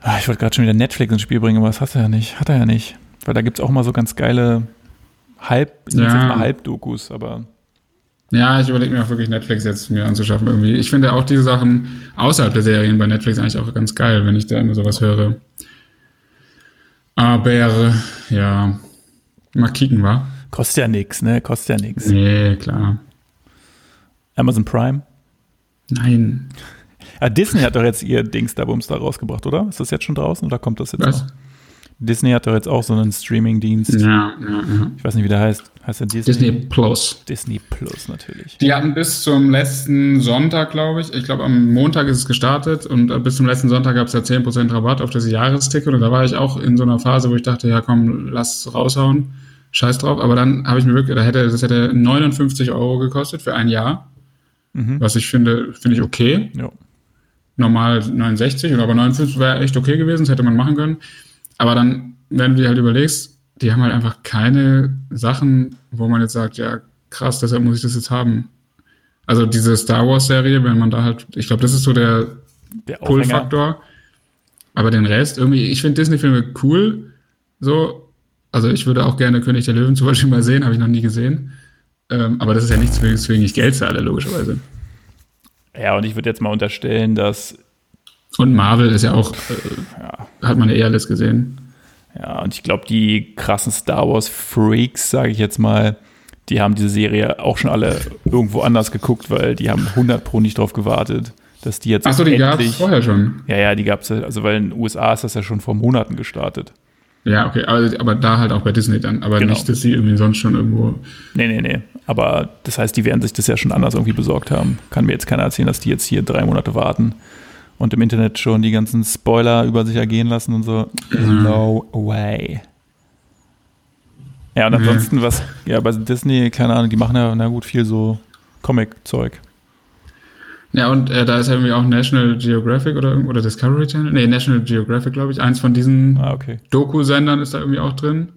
Ah, ich wollte gerade schon wieder Netflix ins Spiel bringen, aber das hat er ja nicht. Hat er ja nicht. Weil da gibt es auch mal so ganz geile Halb, ja. Halbdokus, aber. Ja, ich überlege mir auch wirklich Netflix jetzt mir anzuschaffen irgendwie. Ich finde auch diese Sachen außerhalb der Serien bei Netflix eigentlich auch ganz geil, wenn ich da immer sowas höre. Aber ja, mal kicken, wa? Kostet ja nichts, ne? Kostet ja nichts. Nee, klar. Amazon Prime? Nein. Ja, Disney hat doch jetzt ihr Dings da Bums da rausgebracht, oder? Ist das jetzt schon draußen oder kommt das jetzt Was? noch? Disney hat doch jetzt auch so einen Streaming-Dienst. Ja, ja, ja. Ich weiß nicht, wie der heißt. Heißt der Disney? Disney Plus. Disney Plus, natürlich. Die hatten bis zum letzten Sonntag, glaube ich, ich glaube am Montag ist es gestartet und äh, bis zum letzten Sonntag gab es ja 10% Rabatt auf das Jahresticket und da war ich auch in so einer Phase, wo ich dachte, ja komm, lass raushauen, scheiß drauf. Aber dann habe ich mir wirklich, da hätte, das hätte 59 Euro gekostet für ein Jahr, mhm. was ich finde, finde ich okay. Ja. Normal 69 oder aber 59 wäre echt okay gewesen, das hätte man machen können. Aber dann, wenn du dir halt überlegst, die haben halt einfach keine Sachen, wo man jetzt sagt, ja, krass, deshalb muss ich das jetzt haben. Also diese Star Wars-Serie, wenn man da halt, ich glaube, das ist so der, der Pull-Faktor. Aber den Rest, irgendwie, ich finde Disney-Filme cool. So, also ich würde auch gerne König der Löwen zum Beispiel mal sehen, habe ich noch nie gesehen. Ähm, aber das ist ja nichts, weswegen ich Geld zahle, logischerweise. Ja, und ich würde jetzt mal unterstellen, dass und Marvel ist ja auch, äh, ja. hat man ja eher alles gesehen. Ja, und ich glaube, die krassen Star Wars Freaks, sage ich jetzt mal, die haben diese Serie auch schon alle irgendwo anders geguckt, weil die haben 100 pro nicht drauf gewartet, dass die jetzt Ach so, die gab es vorher schon. Ja, ja, die gab es, also weil in den USA ist das ja schon vor Monaten gestartet. Ja, okay, aber, aber da halt auch bei Disney dann, aber Genau. nicht, dass sie irgendwie sonst schon irgendwo. Nee, nee, nee. Aber das heißt, die werden sich das ja schon anders irgendwie besorgt haben. Kann mir jetzt keiner erzählen, dass die jetzt hier drei Monate warten und im Internet schon die ganzen Spoiler über sich ergehen lassen und so. No way. Ja, und ansonsten, was, ja, bei Disney, keine Ahnung, die machen ja, na gut, viel so Comic-Zeug. Ja, und äh, da ist ja irgendwie auch National Geographic oder, oder Discovery Channel. Nee, National Geographic, glaube ich. Eins von diesen Ah, okay. Doku-Sendern ist da irgendwie auch drin.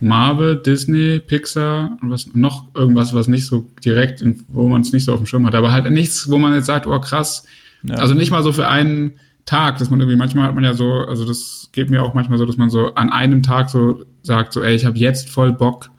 Marvel, Disney, Pixar und was noch irgendwas, was nicht so direkt, in, wo man es nicht so auf dem Schirm hat. Aber halt nichts, wo man jetzt sagt, oh krass. Ja. Also nicht mal so für einen Tag, dass man irgendwie, manchmal hat man ja so, also das geht mir auch manchmal so, dass man so an einem Tag so sagt, so, ey, ich habe jetzt voll Bock,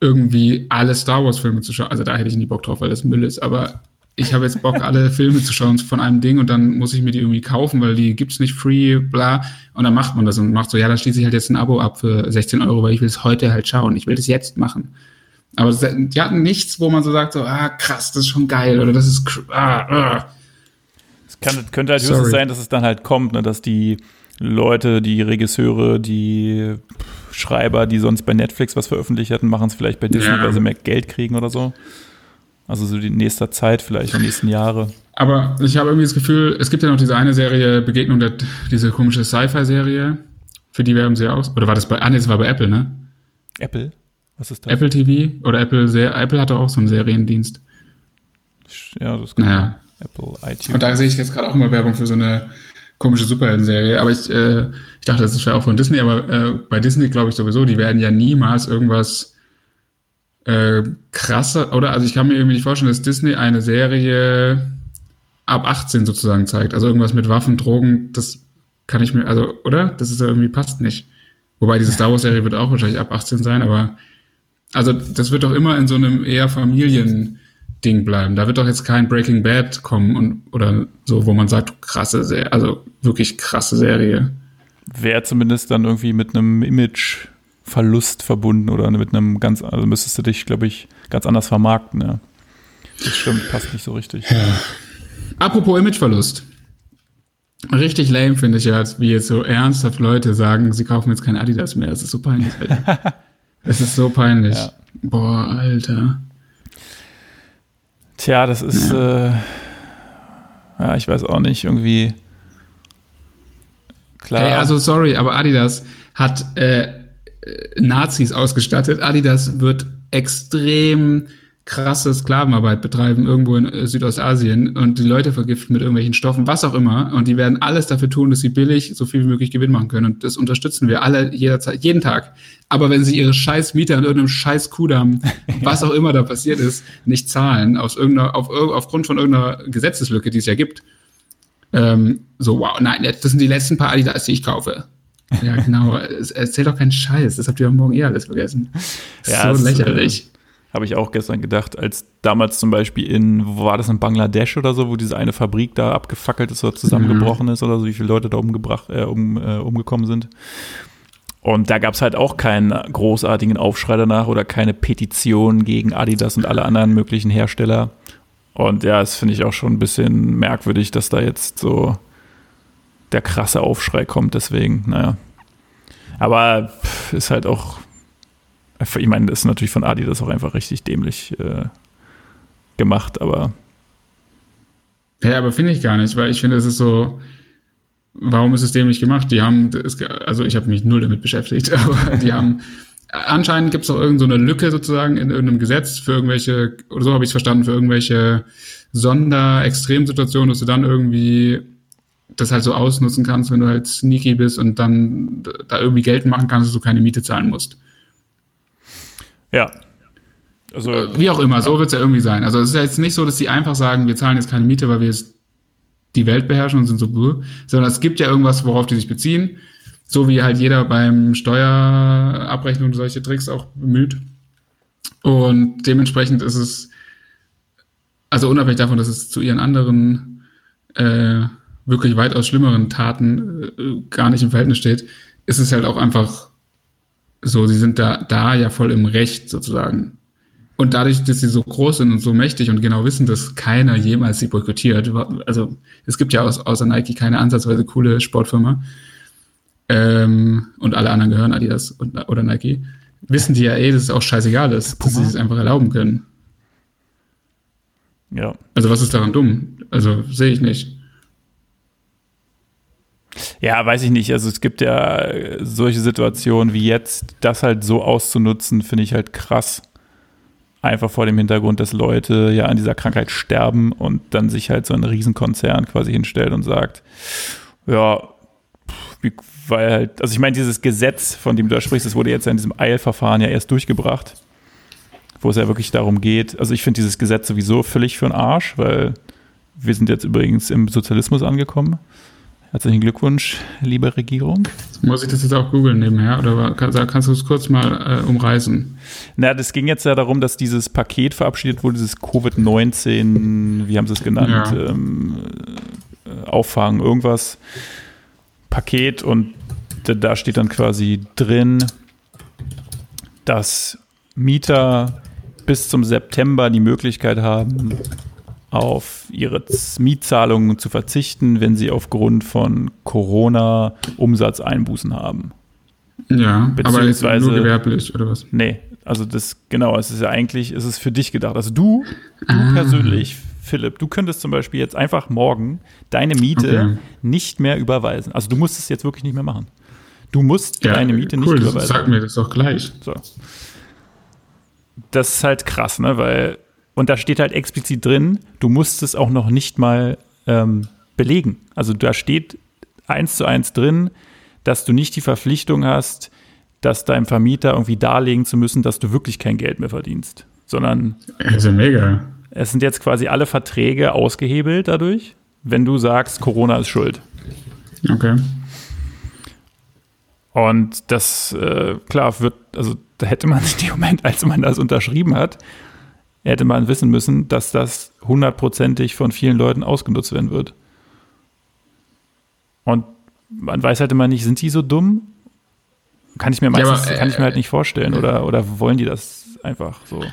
irgendwie alle Star Wars-Filme zu schauen. Also da hätte ich nie Bock drauf, weil das Müll ist, aber ich habe jetzt Bock, alle Filme zu schauen von einem Ding und dann muss ich mir die irgendwie kaufen, weil die gibt's nicht free, bla. Und dann macht man das und macht so, ja, dann schließe ich halt jetzt ein Abo ab für 16 Euro, weil ich will es heute halt schauen. Ich will das jetzt machen. Aber die hatten nichts, wo man so sagt, so, ah, krass, das ist schon geil oder das ist, ah, ah. Es kann, könnte halt höchstens sein, dass es dann halt kommt, ne, dass die Leute, die Regisseure, die Schreiber, die sonst bei Netflix was veröffentlicht hatten, machen es vielleicht bei Disney, Ja. weil sie mehr Geld kriegen oder so. Also so die nächster Zeit, vielleicht die nächsten Jahre. Aber ich habe irgendwie das Gefühl, es gibt ja noch diese eine Serie, Begegnung der, diese komische Sci-Fi-Serie, für die werben sie aus. Oder war das bei, ah nee, das war bei Apple, ne? Apple? Was ist das? Apple TV oder Apple, Apple hatte auch so einen Seriendienst. Ja, das kann Naja. Apple, iTunes. Und da sehe ich jetzt gerade auch mal Werbung für so eine komische Superhelden-Serie. Aber ich, äh, ich dachte, das wäre auch von Disney, aber äh, bei Disney glaube ich sowieso, die werden ja niemals irgendwas äh, krasser, oder? Also ich kann mir irgendwie nicht vorstellen, dass Disney eine Serie ab 18 sozusagen zeigt. Also irgendwas mit Waffen, Drogen, das kann ich mir, also, oder? Das ist ja irgendwie passt nicht. Wobei diese Star Wars-Serie wird auch wahrscheinlich ab 18 sein, aber also das wird doch immer in so einem eher Familiending bleiben. Da wird doch jetzt kein Breaking Bad kommen und oder so, wo man sagt, krasse Serie, also wirklich krasse Serie. Wäre zumindest dann irgendwie mit einem Imageverlust verbunden oder mit einem ganz, also müsstest du dich, glaube ich, ganz anders vermarkten, ja. Das stimmt, passt nicht so richtig. Apropos Imageverlust. Richtig lame finde ich ja, wie jetzt so ernsthaft Leute sagen, sie kaufen jetzt kein Adidas mehr. Das ist so peinlich. Es ist so peinlich. Ja. Boah, Alter. Tja, das ist, ja. Äh, ja, ich weiß auch nicht, irgendwie. Klar. Hey, also sorry, aber Adidas hat äh, Nazis ausgestattet. Adidas wird extrem krasse Sklavenarbeit betreiben irgendwo in äh, Südostasien und die Leute vergiften mit irgendwelchen Stoffen, was auch immer. Und die werden alles dafür tun, dass sie billig so viel wie möglich Gewinn machen können. Und das unterstützen wir alle jederzeit, jeden Tag. Aber wenn sie ihre scheiß Mieter an irgendeinem scheiß Kudamm, was auch immer da passiert ist, nicht zahlen, aus irgendeiner, auf, aufgrund von irgendeiner Gesetzeslücke, die es ja gibt, ähm, so, wow, nein, das sind die letzten paar Adidas, die ich kaufe. Ja, genau. Erzähl doch keinen Scheiß. Das habt ihr am Morgen eh alles vergessen. Ja, so lächerlich. Äh, Habe ich auch gestern gedacht, als damals zum Beispiel in, wo war das, in Bangladesch oder so, wo diese eine Fabrik da abgefackelt ist oder zusammengebrochen mhm. ist oder so, wie viele Leute da umgebracht, äh, um, äh, umgekommen sind. Und da gab es halt auch keinen großartigen Aufschrei danach oder keine Petition gegen Adidas und alle anderen möglichen Hersteller. Und ja, das finde ich auch schon ein bisschen merkwürdig, dass da jetzt so der krasse Aufschrei kommt. Deswegen, naja. Aber ist halt auch, ich meine, das ist natürlich von Adidas auch einfach richtig dämlich äh, gemacht, aber. Ja, aber finde ich gar nicht, weil ich finde, es ist so, warum ist es dämlich gemacht? Die haben, also ich habe mich null damit beschäftigt, aber die haben, anscheinend gibt es auch irgendeine so Lücke sozusagen in irgendeinem Gesetz für irgendwelche, oder so habe ich es verstanden, für irgendwelche Sonder-Extremsituationen, dass du dann irgendwie das halt so ausnutzen kannst, wenn du halt sneaky bist und dann da irgendwie Geld machen kannst, dass du keine Miete zahlen musst. Ja. Also, Wie auch immer, so wird es ja irgendwie sein. Also es ist ja jetzt nicht so, dass die einfach sagen, wir zahlen jetzt keine Miete, weil wir jetzt die Welt beherrschen und sind so, sondern es gibt ja irgendwas, worauf die sich beziehen. So wie halt jeder beim Steuerabrechnung solche Tricks auch bemüht. Und dementsprechend ist es, also unabhängig davon, dass es zu ihren anderen äh, wirklich weitaus schlimmeren Taten äh, gar nicht im Verhältnis steht, ist es halt auch einfach so, sie sind da, da ja voll im Recht sozusagen. Und dadurch, dass sie so groß sind und so mächtig und genau wissen, dass keiner jemals sie boykottiert, also es gibt ja aus, außer Nike keine ansatzweise coole Sportfirma, ähm, und alle anderen gehören Adidas und, oder Nike, wissen die ja eh, dass es auch scheißegal ist, dass sie es einfach erlauben können. Ja. Also was ist daran dumm? Also sehe ich nicht. Ja, weiß ich nicht. Also es gibt ja äh, solche Situationen wie jetzt, das halt so auszunutzen, finde ich halt krass. Einfach vor dem Hintergrund, dass Leute ja an dieser Krankheit sterben und dann sich halt so ein Riesenkonzern quasi hinstellt und sagt, ja, weil halt, also ich meine, dieses Gesetz, von dem du da sprichst, das wurde jetzt in diesem Eilverfahren ja erst durchgebracht, wo es ja wirklich darum geht. Also ich finde dieses Gesetz sowieso völlig für den Arsch, weil wir sind jetzt übrigens im Sozialismus angekommen. Herzlichen Glückwunsch, liebe Regierung. Muss ich das jetzt auch googeln nebenher oder kannst du es kurz mal äh, umreißen? Na, das ging jetzt ja darum, dass dieses Paket verabschiedet wurde, dieses Covid-19, wie haben sie es genannt, ja. ähm, äh, Auffangen, irgendwas, Paket und da steht dann quasi drin, dass Mieter bis zum September die Möglichkeit haben, auf ihre Mietzahlungen zu verzichten, wenn sie aufgrund von Corona Umsatzeinbußen haben. Ja, aber ist nur gewerblich oder was? Nee, also das genau, es ist ja eigentlich, es ist für dich gedacht. Also du, du ah. persönlich, Philipp, du könntest zum Beispiel jetzt einfach morgen deine Miete okay. nicht mehr überweisen. Also du musst es jetzt wirklich nicht mehr machen. Du musst ja, deine Miete cool, nicht überweisen. Sag mir das doch gleich. So. Das ist halt krass, ne? Weil und da steht halt explizit drin, du musst es auch noch nicht mal ähm, belegen. Also da steht eins zu eins drin, dass du nicht die Verpflichtung hast, dass deinem Vermieter irgendwie darlegen zu müssen, dass du wirklich kein Geld mehr verdienst, sondern also mega. Es sind jetzt quasi alle Verträge ausgehebelt dadurch, wenn du sagst, Corona ist schuld. Okay. Und das, äh, klar, wird, also da hätte man in dem Moment, als man das unterschrieben hat, hätte man wissen müssen, dass das hundertprozentig von vielen Leuten ausgenutzt werden wird. Und man weiß halt immer nicht, sind die so dumm? Kann ich mir meistens, ja, aber, äh, kann ich mir halt nicht vorstellen. Oder, oder wollen die das einfach so?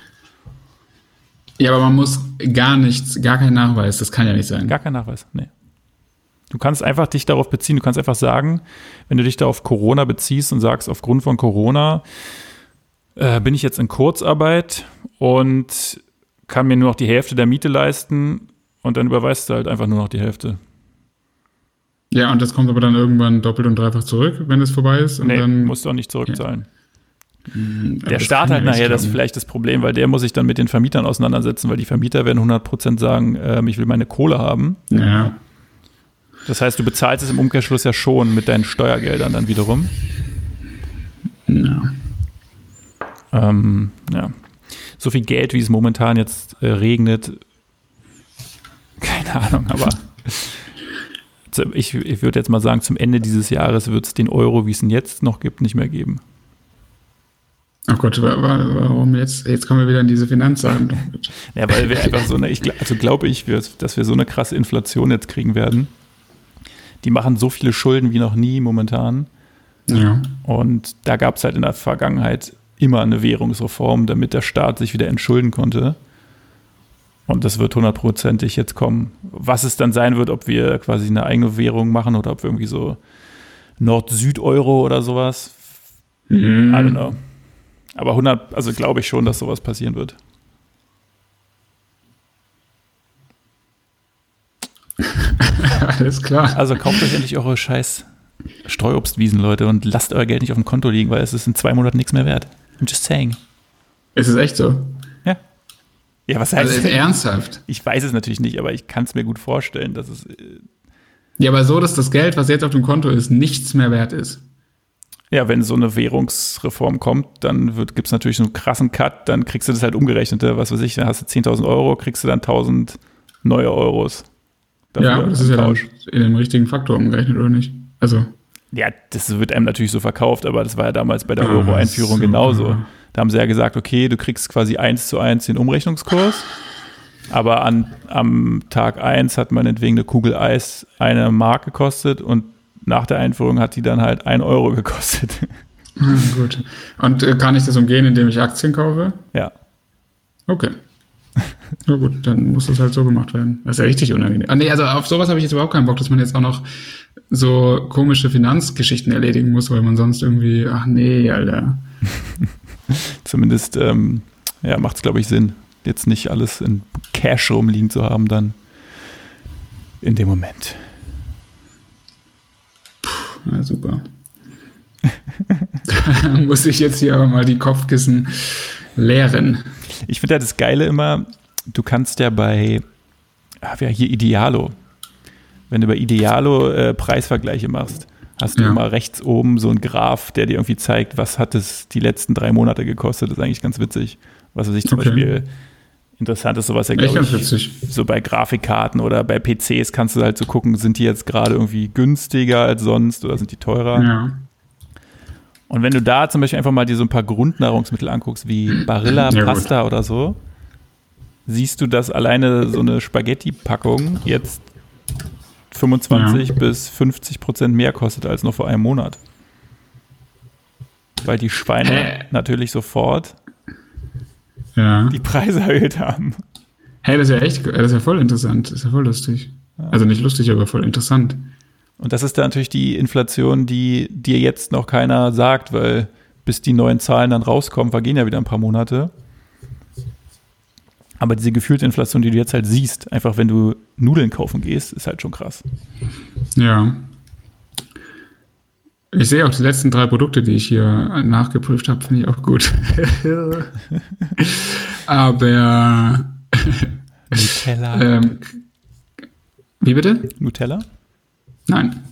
Ja, aber man muss gar nichts, gar keinen Nachweis, das kann ja nicht sein. Gar kein Nachweis, nee. Du kannst einfach dich darauf beziehen, du kannst einfach sagen, wenn du dich da auf Corona beziehst und sagst, aufgrund von Corona äh, bin ich jetzt in Kurzarbeit und kann mir nur noch die Hälfte der Miete leisten und dann überweist du halt einfach nur noch die Hälfte. Ja, und das kommt aber dann irgendwann doppelt und dreifach zurück, wenn es vorbei ist. Und nee, dann musst du auch nicht zurückzahlen. Ja. Der Staat hat nachher das vielleicht das Problem, weil der muss sich dann mit den Vermietern auseinandersetzen, weil die Vermieter werden 100% sagen, äh, ich will meine Kohle haben. Ja. Das heißt, du bezahlst es im Umkehrschluss ja schon mit deinen Steuergeldern dann wiederum. Ja. Ähm, ja. So viel Geld, wie es momentan jetzt äh, regnet, keine Ahnung, aber ich, ich würde jetzt mal sagen, zum Ende dieses Jahres wird es den Euro, wie es ihn jetzt noch gibt, nicht mehr geben. Ach Gott, warum jetzt? Jetzt kommen wir wieder in diese Finanzsachen. ja, weil wir einfach so eine, ich, also glaube ich, dass wir so eine krasse Inflation jetzt kriegen werden. Die machen so viele Schulden wie noch nie momentan. Ja. Und da gab es halt in der Vergangenheit immer eine Währungsreform, damit der Staat sich wieder entschulden konnte. Und das wird hundertprozentig jetzt kommen. Was es dann sein wird, ob wir quasi eine eigene Währung machen oder ob wir irgendwie so Nord-Süd-Euro oder sowas. Mhm. I don't know. Aber 100, also glaube ich schon, dass sowas passieren wird. Alles klar. Also kauft euch endlich eure scheiß Streuobstwiesen, Leute, und lasst euer Geld nicht auf dem Konto liegen, weil es ist in zwei Monaten nichts mehr wert. I'm just saying. Ist es echt so? Ja. Ja, was heißt also ernsthaft? Ich weiß es natürlich nicht, aber ich kann es mir gut vorstellen, dass es. Äh ja, aber so, dass das Geld, was jetzt auf dem Konto ist, nichts mehr wert ist. Ja, wenn so eine Währungsreform kommt, dann gibt es natürlich einen krassen Cut, dann kriegst du das halt umgerechnet, was weiß ich, dann hast du 10.000 Euro, kriegst du dann 1.000 neue Euros. Ja, das ist ja dann in dem richtigen Faktor umgerechnet, oder nicht? Also. Ja, das wird einem natürlich so verkauft, aber das war ja damals bei der ah, Euro-Einführung so, genauso. Da haben sie ja gesagt, okay, du kriegst quasi eins zu eins den Umrechnungskurs, aber an, am Tag eins hat meinetwegen eine Kugel Eis eine Mark gekostet und nach der Einführung hat die dann halt ein Euro gekostet. Gut. Und äh, kann ich das umgehen, indem ich Aktien kaufe? Ja. Okay. Na gut, dann muss das halt so gemacht werden. Das ist ja richtig unangenehm. Ah, nee, also auf sowas habe ich jetzt überhaupt keinen Bock, dass man jetzt auch noch so komische Finanzgeschichten erledigen muss, weil man sonst irgendwie, ach nee, Alter. Zumindest, ähm, ja, macht es, glaube ich, Sinn, jetzt nicht alles in Cash rumliegen zu haben, dann in dem Moment. Puh, na super. muss ich jetzt hier aber mal die Kopfkissen leeren. Ich finde ja das Geile immer, du kannst ja bei, ah, ja, hier Idealo, wenn du bei Idealo äh, Preisvergleiche machst, hast du ja. immer rechts oben so einen Graph, der dir irgendwie zeigt, was hat es die letzten drei Monate gekostet. Das ist eigentlich ganz witzig. Was weiß ich zum okay. Beispiel interessant ist, sowas ja, glaube ich, witzig. so bei Grafikkarten oder bei PCs kannst du halt so gucken, sind die jetzt gerade irgendwie günstiger als sonst oder sind die teurer? Ja. Und wenn du da zum Beispiel einfach mal dir so ein paar Grundnahrungsmittel anguckst, wie Barilla, ja, Pasta gut. oder so, siehst du, dass alleine so eine Spaghetti-Packung jetzt 25 ja. bis 50 Prozent mehr kostet als noch vor einem Monat. Weil die Schweine natürlich sofort ja. die Preise erhöht haben. Hey, das ist ja echt, das ist ja voll interessant, das ist ja voll lustig. Also nicht lustig, aber voll interessant. Und das ist dann natürlich die Inflation, die dir jetzt noch keiner sagt, weil bis die neuen Zahlen dann rauskommen, vergehen ja wieder ein paar Monate. Aber diese gefühlte Inflation, die du jetzt halt siehst, einfach wenn du Nudeln kaufen gehst, ist halt schon krass. Ja. Ich sehe auch die letzten drei Produkte, die ich hier nachgeprüft habe, finde ich auch gut. Aber Nutella. Ähm, wie bitte? Nutella? Nein.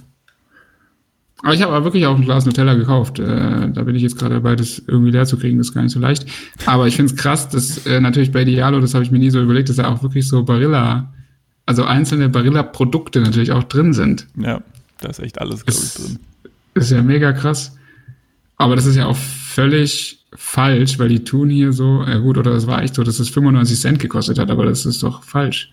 Aber ich habe aber wirklich auch ein Glas Nutella gekauft. Äh, da bin ich jetzt gerade dabei, das irgendwie leer zu kriegen. Das ist gar nicht so leicht. Aber ich finde es krass, dass äh, natürlich bei Dialo, das habe ich mir nie so überlegt, dass da auch wirklich so Barilla, also einzelne Barilla-Produkte natürlich auch drin sind. Ja, da ist echt alles, glaube ich, drin. Ist ja mega krass. Aber das ist ja auch völlig falsch, weil die tun hier so, ja gut, oder das war echt so, dass es 95 Cent gekostet hat, aber das ist doch falsch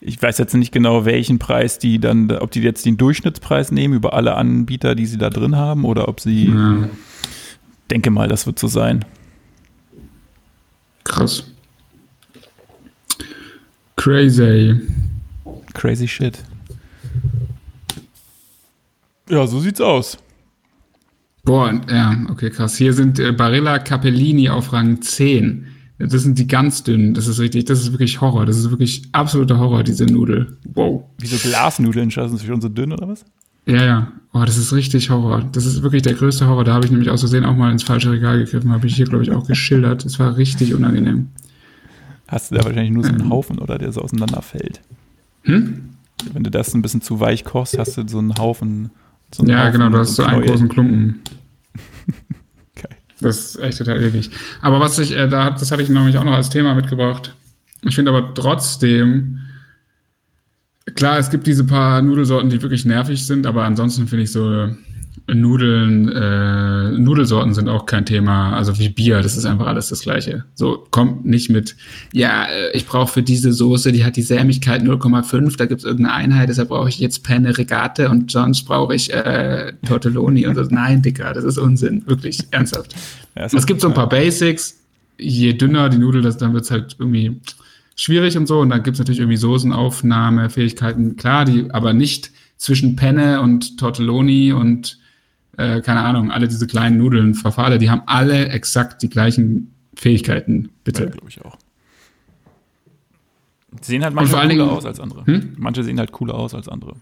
ich weiß jetzt nicht genau, welchen Preis die dann, ob die jetzt den Durchschnittspreis nehmen über alle Anbieter, die sie da drin haben, oder ob sie, ja. denke mal, das wird so sein. Krass. Crazy. Crazy shit. Ja, so sieht's aus. Boah, ja, okay, krass. Hier sind äh, Barilla Capellini auf Rang 10. Das sind die ganz dünnen. Das ist richtig, das ist wirklich Horror. Das ist wirklich absoluter Horror, diese Nudel. Wow. Wie so Glasnudeln, sind sie schon so dünn oder was? Ja, ja. Oh, das ist richtig Horror. Das ist wirklich der größte Horror. Da habe ich nämlich aus Versehen auch mal ins falsche Regal gegriffen. Habe ich hier, glaube ich, auch geschildert. Es war richtig unangenehm. Hast du da wahrscheinlich nur so einen. Haufen oder der so auseinanderfällt? Hm? Wenn du das ein bisschen zu weich kochst, hast du so einen Haufen. So einen ja, Haufen genau, du hast so einen großen Klumpen. Das ist echt total ewig. Aber was ich, äh, da, das hatte ich nämlich auch noch als Thema mitgebracht. Ich finde aber trotzdem, klar, es gibt diese paar Nudelsorten, die wirklich nervig sind, aber ansonsten finde ich so Nudeln, äh, Nudelsorten sind auch kein Thema. Also wie Bier, das ist einfach alles das Gleiche. So kommt nicht mit, ja, äh, ich brauche für diese Soße, die hat die Sämigkeit 0,5, da gibt's irgendeine Einheit, deshalb brauche ich jetzt Penne Regate und sonst brauche ich äh, Tortelloni und so. Nein, Dicker, das ist Unsinn, wirklich, ernsthaft. Ja, es gibt so ein paar Basics. Je dünner die Nudel, das, dann wird's halt irgendwie schwierig und so. Und dann gibt's natürlich irgendwie Soßenaufnahmefähigkeiten, klar, die aber nicht zwischen Penne und Tortelloni und äh, keine Ahnung, alle diese kleinen Nudeln, Verfahle, die haben alle exakt die gleichen Fähigkeiten, bitte. Ja, glaube ich auch. Die sehen halt manche cooler Dingen, aus als andere. Hm? Manche sehen halt cooler aus als andere.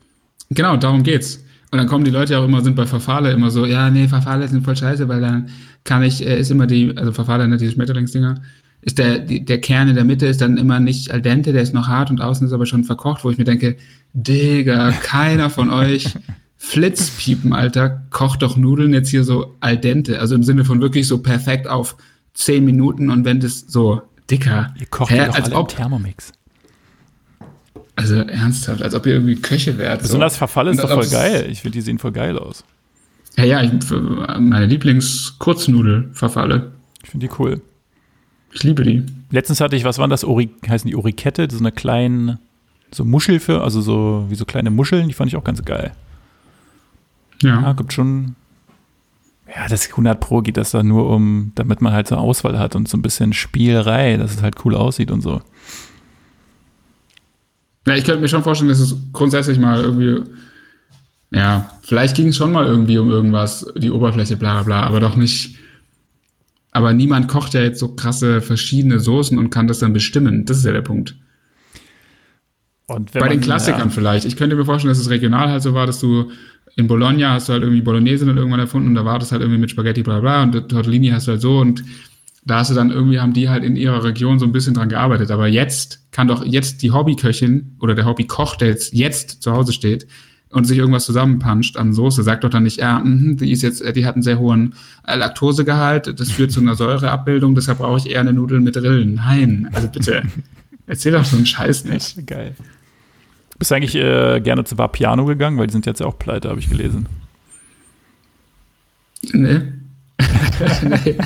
Genau, darum geht's. Und dann kommen die Leute ja auch immer, sind bei Verfahle immer so, ja, nee, Verfahle sind voll scheiße, weil dann kann ich, äh, ist immer die, also Verfahle, ne, diese Schmetterlingsdinger, ist der, die, der Kern in der Mitte ist dann immer nicht al dente, der ist noch hart und außen ist aber schon verkocht, wo ich mir denke, Digga, keiner von euch Flitzpiepen, Alter, kocht doch Nudeln jetzt hier so al dente. Also im Sinne von wirklich so perfekt auf zehn Minuten und wenn das so dicker. Ihr kocht hä, als ob Thermomix. Also ernsthaft, als ob ihr irgendwie Köche wärt. Besonders so. Verfall ist und doch voll geil. Ich finde, die sehen voll geil aus. Ja, ja, ich, meine Lieblings-Kurznudel-Verfalle. Ich finde die cool. Ich liebe die. Letztens hatte ich, was waren das? Ori, heißen die Orikette? So eine kleine, so Muschel für, also so wie so kleine Muscheln, die fand ich auch ganz geil. Ja. ja gibt schon Ja, das 100 Pro geht das dann nur um, damit man halt so Auswahl hat und so ein bisschen Spielerei, dass es halt cool aussieht und so. Ja, ich könnte mir schon vorstellen, dass es grundsätzlich mal irgendwie, ja, vielleicht ging es schon mal irgendwie um irgendwas, die Oberfläche, bla bla bla, aber doch nicht. Aber niemand kocht ja jetzt so krasse verschiedene Soßen und kann das dann bestimmen. Das ist ja der Punkt. Bei man, den Klassikern ja. vielleicht. Ich könnte mir vorstellen, dass es regional halt so war, dass du in Bologna hast du halt irgendwie Bolognese dann irgendwann erfunden und da war das halt irgendwie mit Spaghetti bla bla und Tortellini hast du halt so und da hast du dann irgendwie, haben die halt in ihrer Region so ein bisschen dran gearbeitet. Aber jetzt kann doch jetzt die Hobbyköchin oder der Hobbykoch, der jetzt, jetzt zu Hause steht und sich irgendwas zusammenpanscht an Soße, sagt doch dann nicht, ja, mh, die ist jetzt, die hat einen sehr hohen Laktosegehalt, das führt zu einer Säureabbildung, deshalb brauche ich eher eine Nudel mit Rillen. Nein, also bitte, erzähl doch so einen Scheiß nicht. Geil. Bist du eigentlich äh, gerne zu Vapiano gegangen? Weil die sind jetzt ja auch pleite, habe ich gelesen. Nee. nee.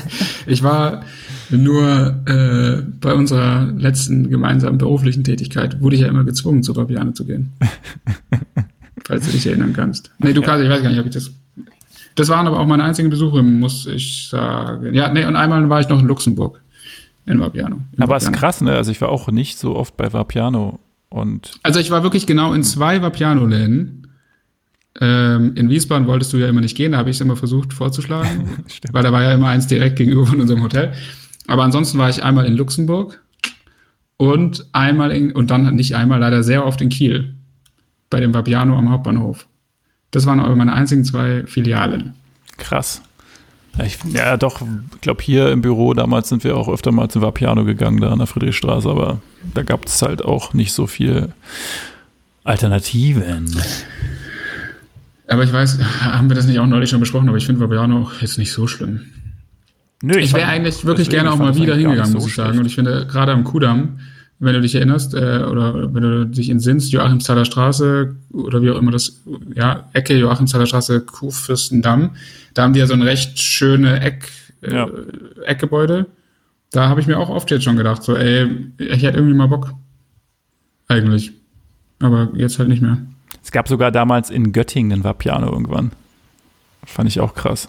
Ich war nur äh, bei unserer letzten gemeinsamen beruflichen Tätigkeit, wurde ich ja immer gezwungen, zu Vapiano zu gehen. Falls du dich erinnern kannst. Nee, du ja. kannst, ich weiß gar nicht, ob ich das. Das waren aber auch meine einzigen Besuche, muss ich sagen. Ja, nee, und einmal war ich noch in Luxemburg. In Vapiano. In aber es ist krass, ne? Also ich war auch nicht so oft bei Vapiano und also ich war wirklich genau in zwei Vapiano-Läden. Ähm, in Wiesbaden wolltest du ja immer nicht gehen, da habe ich es immer versucht vorzuschlagen, weil da war ja immer eins direkt gegenüber von unserem Hotel. Aber ansonsten war ich einmal in Luxemburg und einmal in, und dann nicht einmal, leider sehr oft in Kiel. Bei dem Vapiano am Hauptbahnhof. Das waren aber meine einzigen zwei Filialen. Krass. Ja, ich, ja doch, ich glaube, hier im Büro damals sind wir auch öfter mal zum Vapiano gegangen, da an der Friedrichstraße, aber da gab es halt auch nicht so viel Alternativen. Aber ich weiß, haben wir das nicht auch neulich schon besprochen, aber ich finde Vapiano jetzt nicht so schlimm. Nö, ich, ich wäre eigentlich wirklich gerne auch mal wieder hingegangen, so muss ich sagen. Und ich finde, gerade am Kudamm, wenn du dich erinnerst, äh, oder wenn du dich entsinnst, Joachimsthaler Straße oder wie auch immer das, ja, Ecke Joachimsthaler Straße, Kuhfürstendamm, da haben die ja so ein recht schöne Eck, äh, ja. Eckgebäude. Da habe ich mir auch oft jetzt schon gedacht, so, ey, ich hätte irgendwie mal Bock. Eigentlich. Aber jetzt halt nicht mehr. Es gab sogar damals in Göttingen ein Vapiano irgendwann. Fand ich auch krass.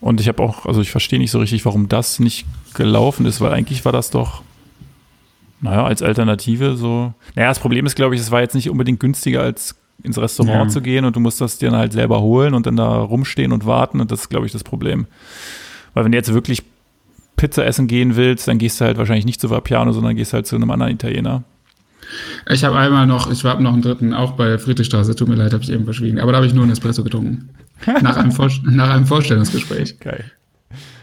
Und ich habe auch, also ich verstehe nicht so richtig, warum das nicht gelaufen ist, weil eigentlich war das doch naja, als Alternative so. Naja, das Problem ist, glaube ich, es war jetzt nicht unbedingt günstiger, als ins Restaurant ja. zu gehen und du musst das dir dann halt selber holen und dann da rumstehen und warten und das ist, glaube ich, das Problem. Weil wenn du jetzt wirklich Pizza essen gehen willst, dann gehst du halt wahrscheinlich nicht zu Vapiano, sondern gehst halt zu einem anderen Italiener. Ich habe einmal noch, ich habe noch einen dritten, auch bei Friedrichstraße, tut mir leid, habe ich eben verschwiegen, aber da habe ich nur einen Espresso getrunken. nach, einem nach einem Vorstellungsgespräch. Geil.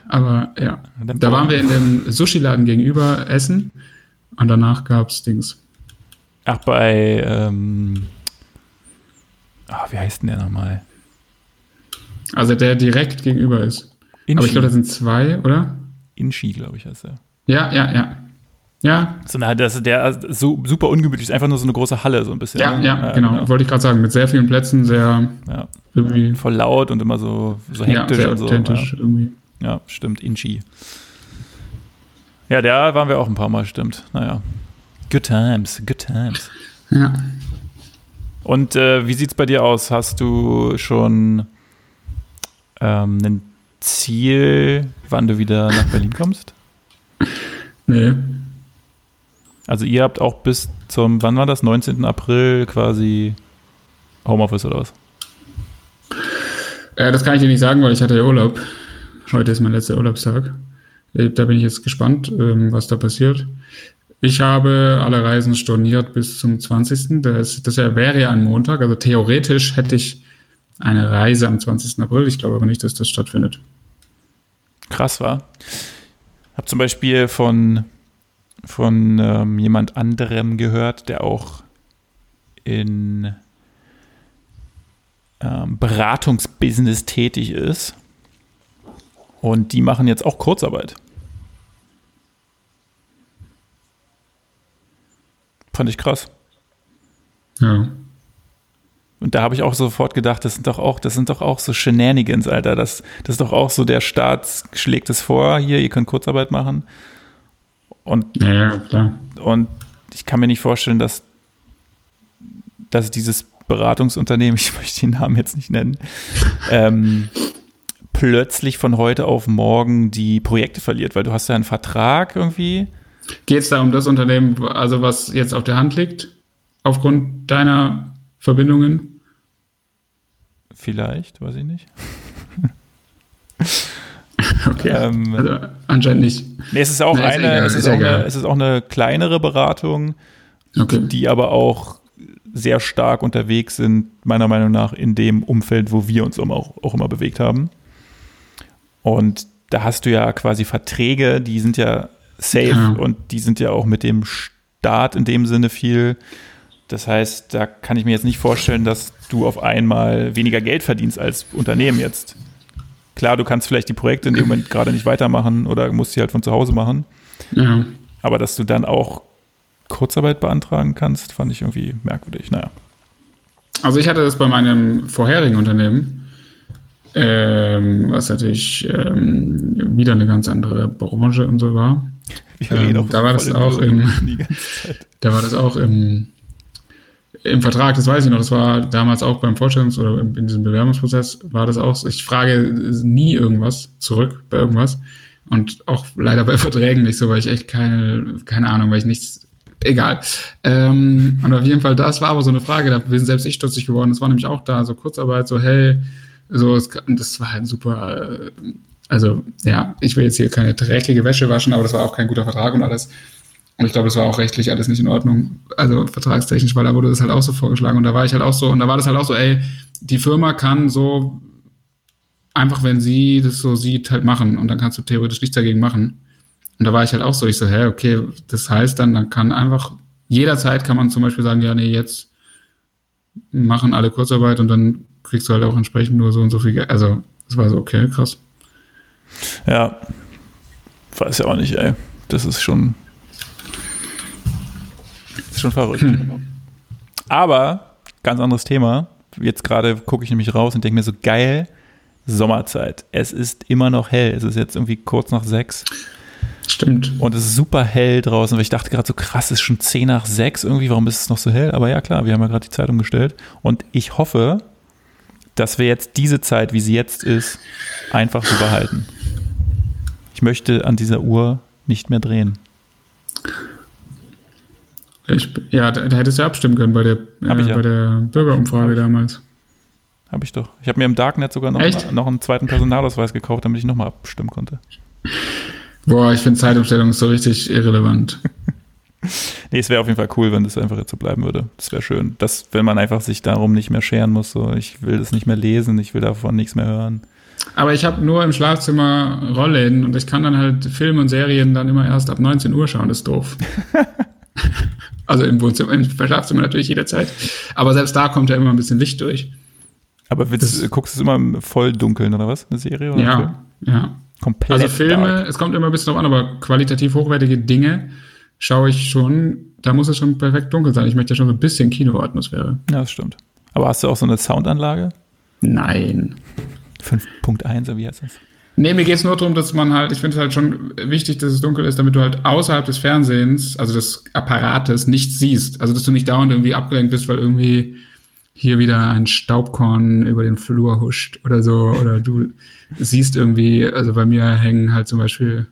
Aber ja, da waren wir in dem Sushi-Laden gegenüber essen und danach gab es Dings. Ach, bei, ähm, oh, wie heißt denn der nochmal? Also der direkt gegenüber ist. Inchi. Aber ich glaube, da sind zwei, oder? Inchi, glaube ich, heißt er. Ja, ja, ja. Ja. So eine, das, der so super ungemütlich ist, einfach nur so eine große Halle, so ein bisschen. Ja, ja, ja genau. genau. Wollte ich gerade sagen, mit sehr vielen Plätzen, sehr ja. irgendwie. Voll laut und immer so, so hektisch ja, sehr und authentisch so. irgendwie. Ja, stimmt, Inchi. Ja, da waren wir auch ein paar Mal, stimmt. Naja. Good times, good times. Ja. Und äh, wie es bei dir aus? Hast du schon ähm, ein Ziel, wann du wieder nach Berlin kommst? Nee. Also ihr habt auch bis zum, wann war das? 19. April quasi Homeoffice oder was? Äh, das kann ich dir nicht sagen, weil ich hatte ja Urlaub. Heute ist mein letzter Urlaubstag. Äh, da bin ich jetzt gespannt, ähm, was da passiert. Ich habe alle Reisen storniert bis zum 20. Das, das wäre ja ein Montag. Also theoretisch hätte ich eine Reise am 20. April. Ich glaube aber nicht, dass das stattfindet. Krass war. Habe zum Beispiel von, von ähm, jemand anderem gehört, der auch in ähm, Beratungsbusiness tätig ist und die machen jetzt auch Kurzarbeit. Fand ich krass. Ja. Und da habe ich auch sofort gedacht, das sind doch auch, das sind doch auch so Shenanigans, Alter. Das, das ist doch auch so, der Staat schlägt es vor, hier, ihr könnt Kurzarbeit machen. Und, ja, klar. Und ich kann mir nicht vorstellen, dass, dass dieses Beratungsunternehmen, ich möchte den Namen jetzt nicht nennen, ähm, plötzlich von heute auf morgen die Projekte verliert, weil du hast ja einen Vertrag irgendwie. Geht es da um das Unternehmen, also was jetzt auf der Hand liegt, aufgrund deiner Verbindungen? Vielleicht, weiß ich nicht. okay, ähm, also anscheinend nicht. Nee, es ist auch, nee, eine, egal, es, ist auch eine, es ist auch eine kleinere Beratung, okay. die aber auch sehr stark unterwegs sind, meiner Meinung nach, in dem Umfeld, wo wir uns auch, auch immer bewegt haben. Und da hast du ja quasi Verträge, die sind ja safe ja. und die sind ja auch mit dem Staat in dem Sinne viel. Das heißt, da kann ich mir jetzt nicht vorstellen, dass du auf einmal weniger Geld verdienst als Unternehmen jetzt. Klar, du kannst vielleicht die Projekte in dem Moment gerade nicht weitermachen oder musst sie halt von zu Hause machen. Ja. Aber dass du dann auch Kurzarbeit beantragen kannst, fand ich irgendwie merkwürdig. Naja. Also ich hatte das bei meinem vorherigen Unternehmen, ähm, was natürlich ähm, wieder eine ganz andere Branche und so war. Ähm, da war das auch im, da war das auch im, im Vertrag, das weiß ich noch, das war damals auch beim Vorstellungs- oder in diesem Bewerbungsprozess war das auch, ich frage nie irgendwas zurück bei irgendwas und auch leider bei Verträgen nicht so, weil ich echt keine, keine Ahnung, weil ich nichts egal. Ähm, und auf jeden Fall, das war aber so eine Frage, da bin selbst ich stutzig geworden. Das war nämlich auch da, so Kurzarbeit, so hey, so, das war halt super, äh, also ja, ich will jetzt hier keine dreckige Wäsche waschen, aber das war auch kein guter Vertrag und alles. Und ich glaube, das war auch rechtlich alles nicht in Ordnung, also vertragstechnisch, weil da wurde das halt auch so vorgeschlagen und da war ich halt auch so, und da war das halt auch so, ey, die Firma kann so einfach, wenn sie das so sieht, halt machen und dann kannst du theoretisch nichts dagegen machen. Und da war ich halt auch so, ich so, hä, okay, das heißt dann, dann kann einfach, jederzeit kann man zum Beispiel sagen, ja, nee, jetzt machen alle Kurzarbeit und dann kriegst du halt auch entsprechend nur so und so viel Geld. Also, das war so, okay, krass. Ja, weiß ja auch nicht, ey. Das ist schon, ist schon verrückt. Hm. Aber, ganz anderes Thema. Jetzt gerade gucke ich nämlich raus und denke mir so, geil, Sommerzeit. Es ist immer noch hell. Es ist jetzt irgendwie kurz nach sechs. Stimmt. Und es ist super hell draußen, weil ich dachte gerade so krass, es ist schon 10 nach 6 irgendwie, warum ist es noch so hell? Aber ja klar, wir haben ja gerade die Zeitung gestellt. Und ich hoffe, dass wir jetzt diese Zeit, wie sie jetzt ist, einfach so behalten. Ich möchte an dieser Uhr nicht mehr drehen. Ich, ja, da, da, hättest du abstimmen können bei der, äh, ja. bei der Bürgerumfrage damals. Habe ich doch. Ich habe mir im Darknet sogar noch, noch einen zweiten Personalausweis gekauft, damit ich nochmal abstimmen konnte. Boah, ich finde Zeitumstellung so richtig irrelevant. nee, es wäre auf jeden Fall cool, wenn das einfach jetzt so bleiben würde. Das wäre schön. Dass, wenn man einfach sich darum nicht mehr scheren muss, so, ich will das nicht mehr lesen, ich will davon nichts mehr hören. Aber ich habe nur im Schlafzimmer Rollläden und ich kann dann halt Filme und Serien dann immer erst ab 19 Uhr schauen, das ist doof. also im Wohnzimmer, im Schlafzimmer natürlich jederzeit. Aber selbst da kommt ja immer ein bisschen Licht durch. Aber willst, guckst du es immer voll dunkeln oder was? Eine Serie? Oder ja, ja. Komplett. Also Filme, dark. es kommt immer ein bisschen drauf an, aber qualitativ hochwertige Dinge schaue ich schon, da muss es schon perfekt dunkel sein. Ich möchte ja schon so ein bisschen Kinoatmosphäre. Ja, das stimmt. Aber hast du auch so eine Soundanlage? Nein. 5.1, wie heißt das? Nee, mir geht es nur darum, dass man halt, ich finde es halt schon wichtig, dass es dunkel ist, damit du halt außerhalb des Fernsehens, also des Apparates, nichts siehst. Also, dass du nicht dauernd irgendwie abgelenkt bist, weil irgendwie hier wieder ein Staubkorn über den Flur huscht oder so. Oder du siehst irgendwie, also bei mir hängen halt zum Beispiel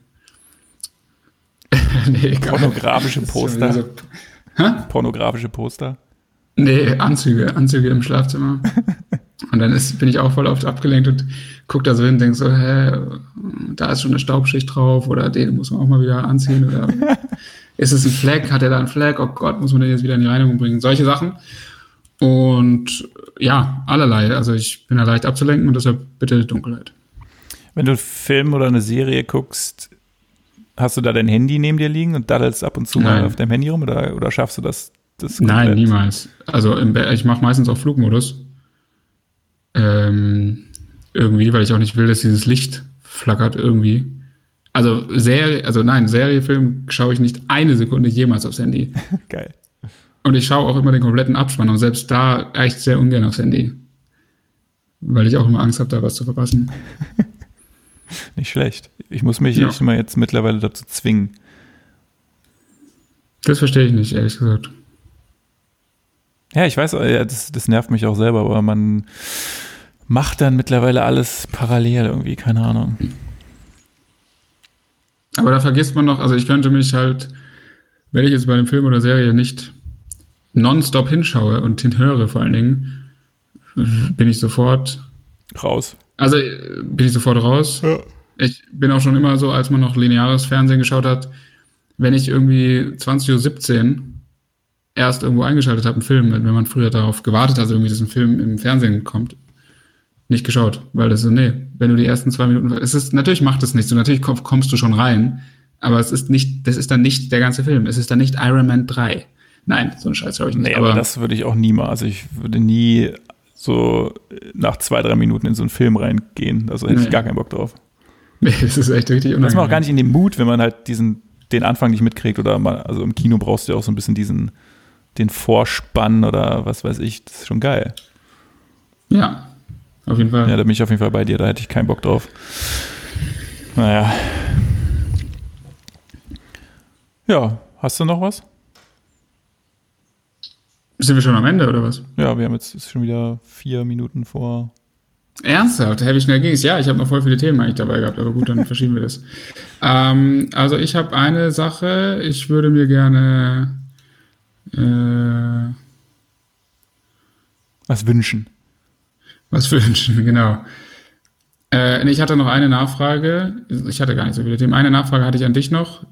nee, pornografische Poster. So, pornografische Poster. Nee, Anzüge, Anzüge im Schlafzimmer. und dann ist, bin ich auch voll oft abgelenkt und guck da so hin und denk so, hä, da ist schon eine Staubschicht drauf oder den muss man auch mal wieder anziehen oder ist es ein Fleck, hat er da einen Fleck, oh Gott, muss man den jetzt wieder in die Reinigung bringen, solche Sachen. Und ja, allerlei. Also ich bin ja leicht abzulenken und deshalb bitte Dunkelheit. Wenn du einen Film oder eine Serie guckst, hast du da dein Handy neben dir liegen und daddelst ab und zu Nein. mal auf deinem Handy rum oder, oder schaffst du das? das Nein, niemals. Also ich mache meistens auch Flugmodus. Ähm, irgendwie, weil ich auch nicht will, dass dieses Licht flackert irgendwie. Also Serie, also nein, Seriefilm schaue ich nicht eine Sekunde jemals aufs Handy. Geil. Und ich schaue auch immer den kompletten Abspann und selbst da echt sehr ungern aufs Handy. Weil ich auch immer Angst habe, da was zu verpassen. Nicht schlecht. Ich muss mich ja. immer jetzt mittlerweile dazu zwingen. Das verstehe ich nicht, ehrlich gesagt. Ja, ich weiß, das, das nervt mich auch selber, aber man, macht dann mittlerweile alles parallel irgendwie, keine Ahnung. Aber da vergisst man noch, also ich könnte mich halt, wenn ich jetzt bei einem Film oder Serie nicht nonstop hinschaue und hinhöre vor allen Dingen, bin ich sofort raus. Also äh, bin ich sofort raus. Ja. Ich bin auch schon immer so, als man noch lineares Fernsehen geschaut hat, wenn ich irgendwie 20.17 Uhr erst irgendwo eingeschaltet habe, einen Film, wenn man früher darauf gewartet hat, irgendwie, dass ein Film im Fernsehen kommt, nicht geschaut, weil das so, nee, wenn du die ersten zwei Minuten, es ist, natürlich macht es nichts, so natürlich kommst du schon rein, aber es ist nicht, das ist dann nicht der ganze Film, es ist dann nicht Iron Man 3. Nein, so ein Scheiß glaube ich nicht. Nee, aber, aber das würde ich auch nie mal, also ich würde nie so nach zwei, drei Minuten in so einen Film reingehen, also hätte nee. ich gar keinen Bock drauf. Nee, das ist echt richtig unangenehm. Das ist man auch gar nicht in dem Mut, wenn man halt diesen, den Anfang nicht mitkriegt oder mal, also im Kino brauchst du ja auch so ein bisschen diesen, den Vorspann oder was weiß ich, das ist schon geil. Ja, auf jeden Fall. Ja, da bin ich auf jeden Fall bei dir, da hätte ich keinen Bock drauf. Naja. Ja, hast du noch was? Sind wir schon am Ende oder was? Ja, wir haben jetzt ist schon wieder vier Minuten vor. Ernsthaft? Wie schnell ging es? Ja, ich habe noch voll viele Themen eigentlich dabei gehabt, aber gut, dann verschieben wir das. Ähm, also ich habe eine Sache, ich würde mir gerne äh, was wünschen. Was wünschen, genau. Äh, ich hatte noch eine Nachfrage. Ich hatte gar nicht so viele Themen. Eine Nachfrage hatte ich an dich noch,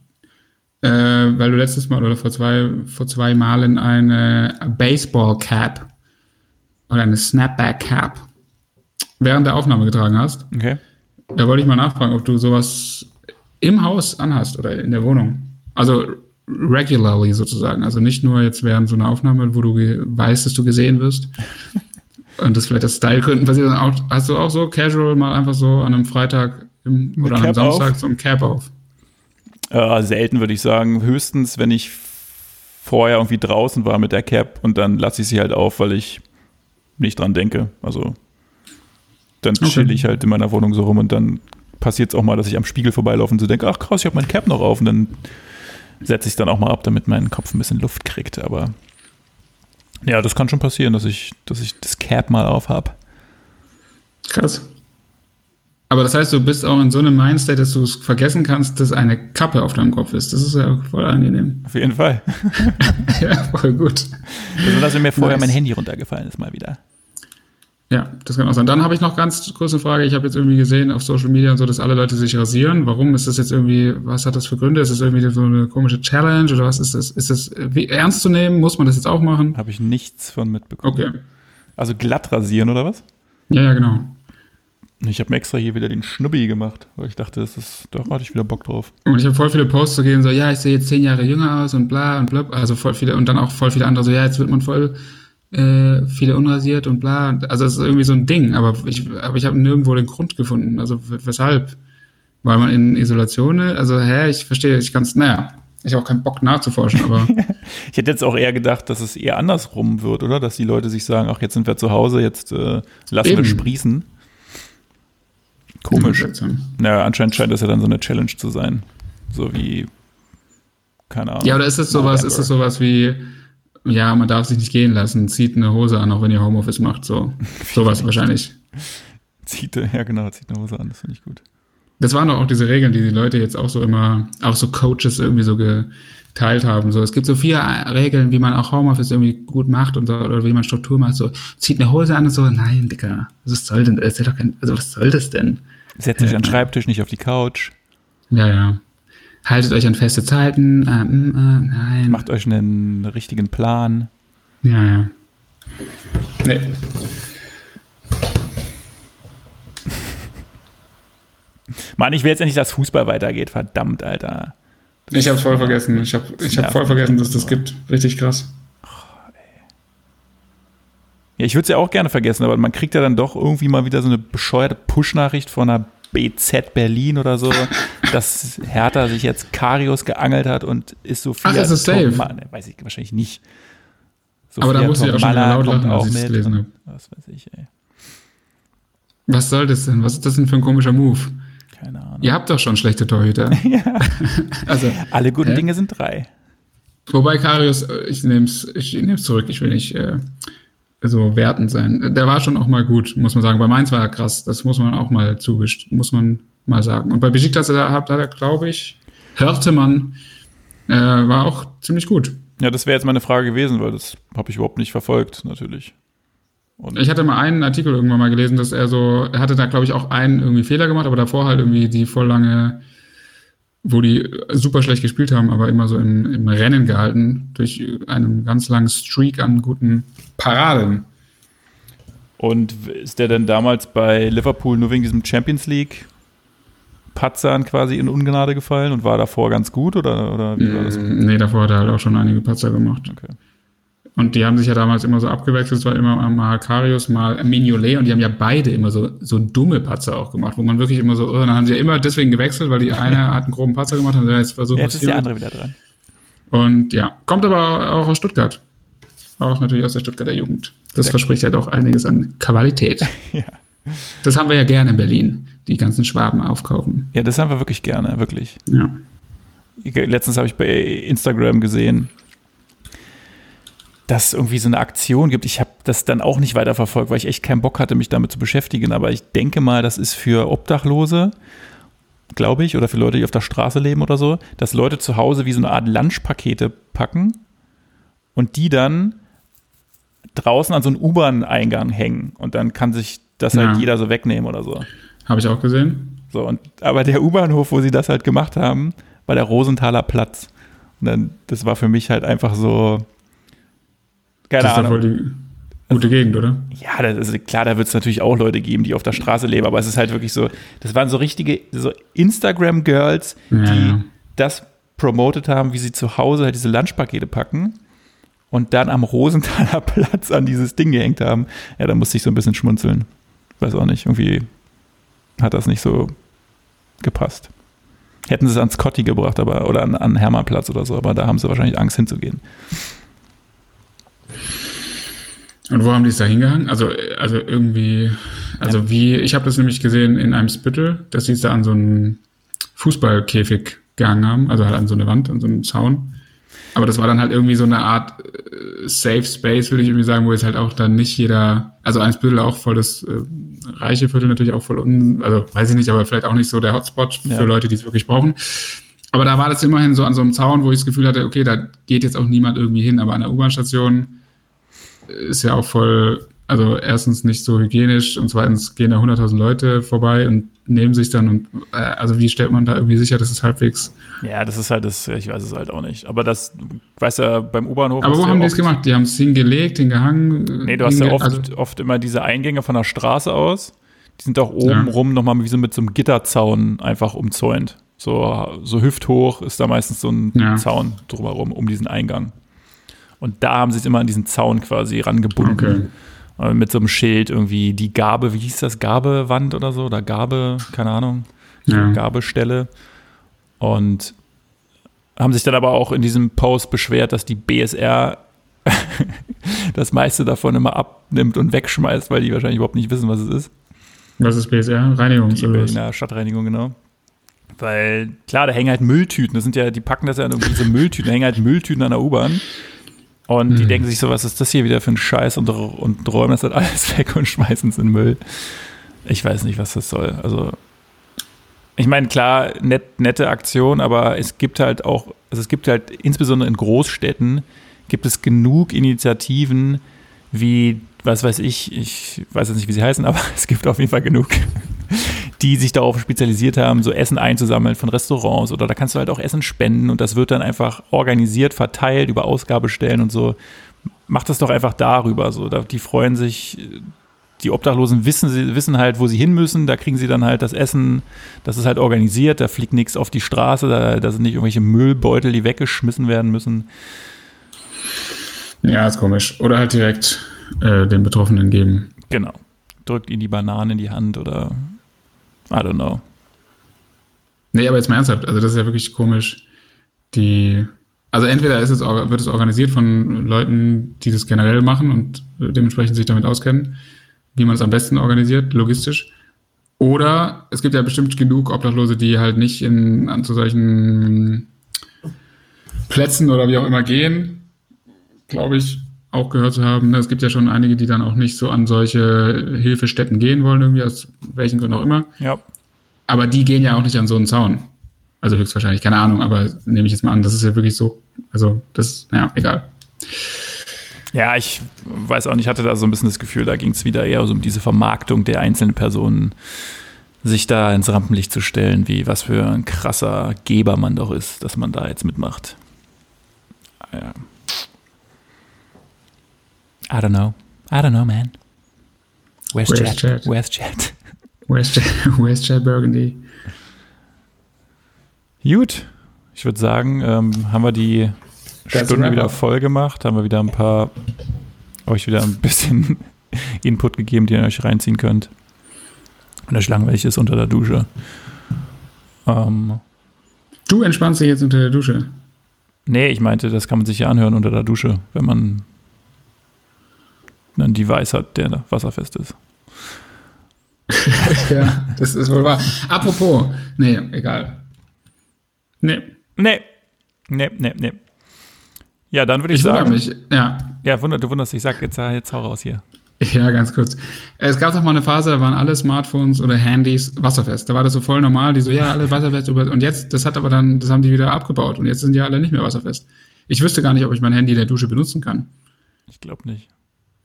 äh, weil du letztes Mal oder vor zwei, vor zwei Malen eine Baseball Cap oder eine Snapback Cap während der Aufnahme getragen hast. Okay. Da wollte ich mal nachfragen, ob du sowas im Haus anhast oder in der Wohnung. Also regularly sozusagen. Also nicht nur jetzt während so einer Aufnahme, wo du weißt, dass du gesehen wirst, und das vielleicht das Stylegründen passiert, dann auch, hast du auch so casual mal einfach so an einem Freitag im, oder an einem Samstag auf. so ein Cap auf? Äh, selten würde ich sagen. Höchstens, wenn ich vorher irgendwie draußen war mit der Cap und dann lasse ich sie halt auf, weil ich nicht dran denke. Also dann okay. chill ich halt in meiner Wohnung so rum und dann passiert es auch mal, dass ich am Spiegel vorbeilaufe und so denke, ach krass, ich habe mein Cap noch auf und dann setze ich es dann auch mal ab, damit mein Kopf ein bisschen Luft kriegt. Aber ja, das kann schon passieren, dass ich, dass ich das Cap mal auf habe. Krass. Aber das heißt, du bist auch in so einem Mindstate, dass du es vergessen kannst, dass eine Kappe auf deinem Kopf ist. Das ist ja voll angenehm. Auf jeden Fall. ja, voll gut. Also, dass mir vorher nice. mein Handy runtergefallen ist, mal wieder. Ja, das kann auch sein. Dann habe ich noch ganz kurze Frage. Ich habe jetzt irgendwie gesehen auf Social Media und so, dass alle Leute sich rasieren. Warum ist das jetzt irgendwie, was hat das für Gründe? Ist das irgendwie so eine komische Challenge oder was ist das? Ist das wie, ernst zu nehmen? Muss man das jetzt auch machen? Habe ich nichts von mitbekommen. Okay. Also glatt rasieren oder was? Ja, ja, genau. Ich habe mir extra hier wieder den Schnubbi gemacht, weil ich dachte, das ist, da hatte ich wieder Bock drauf. Und ich habe voll viele Posts zu gehen, so, ja, ich sehe jetzt zehn Jahre jünger aus und bla und bla. Also voll viele, und dann auch voll viele andere, so, ja, jetzt wird man voll äh, viele unrasiert und bla. Also es ist irgendwie so ein Ding, aber ich, aber ich habe nirgendwo den Grund gefunden. Also weshalb? Weil man in Isolation, also hä, ich verstehe, ich kann es, naja, ich habe auch keinen Bock nachzuforschen, aber. ich hätte jetzt auch eher gedacht, dass es eher andersrum wird, oder? Dass die Leute sich sagen, ach, jetzt sind wir zu Hause, jetzt äh, lassen Eben. wir sprießen. Komisch. Naja, anscheinend scheint das ja dann so eine Challenge zu sein. So wie, keine Ahnung. Ja, oder ist es sowas, ist es sowas wie, ja, man darf sich nicht gehen lassen, zieht eine Hose an, auch wenn ihr Homeoffice macht, so. Sowas wahrscheinlich. Zieht, ja genau, zieht eine Hose an, das finde ich gut. Das waren doch auch diese Regeln, die die Leute jetzt auch so immer, auch so Coaches irgendwie so geteilt haben. So, es gibt so vier Regeln, wie man auch Homeoffice irgendwie gut macht und so, oder wie man Struktur macht. So, zieht eine Hose an und so, nein, Digga, was soll denn, das doch kein, also was soll das denn? Setzt äh, an den Schreibtisch, nicht auf die Couch. Ja, ja. Haltet euch an feste Zeiten. Äh, mm, äh, nein. Macht euch einen richtigen Plan. Ja, ja. Nee. Mann, ich will jetzt endlich, dass Fußball weitergeht. Verdammt, Alter. Ich hab's voll vergessen. Ich hab, ich hab voll vergessen, dass das gibt. Richtig krass. Ja, ich würde es ja auch gerne vergessen, aber man kriegt ja dann doch irgendwie mal wieder so eine bescheuerte Push-Nachricht von einer BZ Berlin oder so, dass Hertha sich jetzt Karius geangelt hat und ist so viel. Ach, ist es safe? Ne, weiß ich wahrscheinlich nicht. Aber da muss ich auch schon wieder laut lachen, als ich es gelesen habe. Was weiß ich, ey. Was soll das denn? Was ist das denn für ein komischer Move? Keine Ahnung. Ihr habt doch schon schlechte Torhüter. ja. also, Alle guten hä? Dinge sind drei. Wobei Karius, äh, ich nehme es ich nehm's zurück, ich will nicht. Äh, so wertend sein. Der war schon auch mal gut, muss man sagen. Bei Mainz war er krass. Das muss man auch mal zugestellt, muss man mal sagen. Und bei Besiktas hat er, glaube ich, hörte man, äh, war auch ziemlich gut. Ja, das wäre jetzt meine Frage gewesen, weil das habe ich überhaupt nicht verfolgt, natürlich. Und ich hatte mal einen Artikel irgendwann mal gelesen, dass er so, er hatte da, glaube ich, auch einen irgendwie Fehler gemacht, aber davor halt irgendwie die voll lange, wo die super schlecht gespielt haben, aber immer so im, im Rennen gehalten, durch einen ganz langen Streak an guten Paraden. Und ist der denn damals bei Liverpool nur wegen diesem Champions League Patzern quasi in Ungnade gefallen und war davor ganz gut oder, oder wie war das? Mm, nee, davor hat er halt auch schon einige Patzer gemacht. Okay. Und die haben sich ja damals immer so abgewechselt, es war immer mal Karius, mal Mignolet und die haben ja beide immer so, so dumme Patzer auch gemacht, wo man wirklich immer so, oh, dann haben sie ja immer deswegen gewechselt, weil die eine hat einen groben Patzer gemacht und jetzt versucht, jetzt ist der andere wieder dran. Und ja, kommt aber auch aus Stuttgart. Auch natürlich aus der Stuttgarter Jugend. Das Sehr verspricht ja doch einiges an Qualität. ja. Das haben wir ja gerne in Berlin, die ganzen Schwaben aufkaufen. Ja, das haben wir wirklich gerne, wirklich. Ja. Letztens habe ich bei Instagram gesehen, dass es irgendwie so eine Aktion gibt. Ich habe das dann auch nicht weiter verfolgt, weil ich echt keinen Bock hatte, mich damit zu beschäftigen. Aber ich denke mal, das ist für Obdachlose, glaube ich, oder für Leute, die auf der Straße leben oder so, dass Leute zu Hause wie so eine Art Lunchpakete packen und die dann draußen an so einen U-Bahn-Eingang hängen. Und dann kann sich das halt ja. halt jeder so wegnehmen oder so. Habe ich auch gesehen. So, und, aber der U-Bahnhof, wo sie das halt gemacht haben, war der Rosenthaler Platz. Und dann, das war für mich halt einfach so, keine das Ahnung. Ist voll die gute Gegend, oder? Ja, das ist, klar, da wird es natürlich auch Leute geben, die auf der Straße leben, aber es ist halt wirklich so, das waren so richtige so Instagram-Girls, die ja. das promotet haben, wie sie zu Hause halt diese Lunchpakete packen und dann am Rosenthaler Platz an dieses Ding gehängt haben. Ja, da musste ich so ein bisschen schmunzeln weiß auch nicht, irgendwie hat das nicht so gepasst. Hätten sie es an Scotty gebracht, aber oder an, an Hermannplatz oder so, aber da haben sie wahrscheinlich Angst hinzugehen. Und wo haben die es da hingehangen? Also, also irgendwie, also ja. wie, ich habe das nämlich gesehen in einem Spittel, dass sie es da an so einen Fußballkäfig gehangen haben, also halt an so eine Wand, an so einen Zaun. Aber das war dann halt irgendwie so eine Art äh, Safe Space, würde ich irgendwie sagen, wo jetzt halt auch dann nicht jeder, also eins Viertel auch voll das äh, reiche Viertel natürlich auch voll un, also weiß ich nicht, aber vielleicht auch nicht so der Hotspot ja. für Leute, die es wirklich brauchen. Aber da war das immerhin so an so einem Zaun, wo ich das Gefühl hatte, okay, da geht jetzt auch niemand irgendwie hin, aber an der U-Bahn-Station ist ja auch voll also erstens nicht so hygienisch und zweitens gehen da 100.000 Leute vorbei und nehmen sich dann und äh, also wie stellt man da irgendwie sicher, dass es halbwegs. Ja, das ist halt das, ich weiß es halt auch nicht. Aber das, weißt ja, beim U-Bahnhof. Aber wo haben die es gemacht? Die haben es hingelegt, hingehangen. Nee, du hast ja oft, also, oft immer diese Eingänge von der Straße aus. Die sind auch oben ja. rum nochmal wie so mit so einem Gitterzaun einfach umzäunt. So, so hüfthoch ist da meistens so ein ja. Zaun drumherum, um diesen Eingang. Und da haben sie es immer an diesen Zaun quasi rangebunden. Okay. Äh, mit so einem Schild irgendwie die Gabe, wie hieß das, Gabewand oder so, oder Gabe, keine Ahnung, ja. Gabestelle. Und haben sich dann aber auch in diesem Post beschwert, dass die BSR das meiste davon immer abnimmt und wegschmeißt, weil die wahrscheinlich überhaupt nicht wissen, was es ist. Was ist BSR? Reinigung. Die Berliner Stadtreinigung, genau. Weil, klar, da hängen halt Mülltüten. Das sind ja, die packen das ja in diese Mülltüten, da hängen halt Mülltüten an der U-Bahn. Und mhm. die denken sich so, was ist das hier wieder für ein Scheiß und, und räumen das halt alles weg und schmeißen es in Müll. Ich weiß nicht, was das soll. Also, ich meine, klar, net, nette Aktion, aber es gibt halt auch, also es gibt halt insbesondere in Großstädten, gibt es genug Initiativen wie, was weiß ich, ich weiß jetzt nicht, wie sie heißen, aber es gibt auf jeden Fall genug, die sich darauf spezialisiert haben, so Essen einzusammeln von Restaurants oder da kannst du halt auch Essen spenden und das wird dann einfach organisiert, verteilt über Ausgabestellen und so. Mach das doch einfach darüber. So, die freuen sich, die Obdachlosen wissen, wissen halt, wo sie hin müssen, da kriegen sie dann halt das Essen, das ist halt organisiert, da fliegt nichts auf die Straße, da, da sind nicht irgendwelche Müllbeutel, die weggeschmissen werden müssen. Ja, ist komisch. Oder halt direkt äh, den Betroffenen geben. Genau. Drückt ihnen die Banane in die Hand oder I don't know. Nee, aber jetzt mal ernsthaft, also das ist ja wirklich komisch. Die, also entweder ist es, wird es organisiert von Leuten, die das generell machen und dementsprechend sich damit auskennen, wie man es am besten organisiert, logistisch. Oder es gibt ja bestimmt genug Obdachlose, die halt nicht in, an zu solchen Plätzen oder wie auch immer gehen, glaube ich, auch gehört zu haben, es gibt ja schon einige, die dann auch nicht so an solche Hilfestätten gehen wollen, irgendwie, aus welchen Gründen auch immer. Ja. Aber die gehen ja auch nicht an so einen Zaun. Also höchstwahrscheinlich, keine Ahnung, aber nehme ich jetzt mal an, das ist ja wirklich so, also das, naja, egal. Ja, ich weiß auch nicht, ich hatte da so ein bisschen das Gefühl, da ging es wieder eher so um diese Vermarktung der einzelnen Personen, sich da ins Rampenlicht zu stellen, wie was für ein krasser Geber man doch ist, dass man da jetzt mitmacht. Ja. I don't know. I don't know, man. Where's, Where's Chad? Chad? Where's Chad? Where's Chad, where's Chad Burgundy? Gut, ich würde sagen, ähm, haben wir die That's Stunde wieder voll gemacht, haben wir wieder ein paar, euch wieder ein bisschen Input gegeben, den ihr euch reinziehen könnt. Wenn euch langweilig ist unter der Dusche. Ähm, Du entspannst dich jetzt unter der Dusche. nee, ich meinte, das kann man sich ja anhören unter der Dusche, wenn man ein Device hat, der wasserfest ist. ja, das ist wohl wahr. Apropos, nee, egal. Nee, Nee, nee, nee, nee. Ja, dann würde ich, ich sagen, mich. Ja, ja, wunder, du wunderst dich, sag jetzt, jetzt hau raus hier. Ja, ganz kurz. Es gab doch mal eine Phase, da waren alle Smartphones oder Handys wasserfest. Da war das so voll normal, die so, ja, alle wasserfest. Und jetzt, das hat aber dann, das haben die wieder abgebaut und jetzt sind ja alle nicht mehr wasserfest. Ich wüsste gar nicht, ob ich mein Handy in der Dusche benutzen kann. Ich glaube nicht.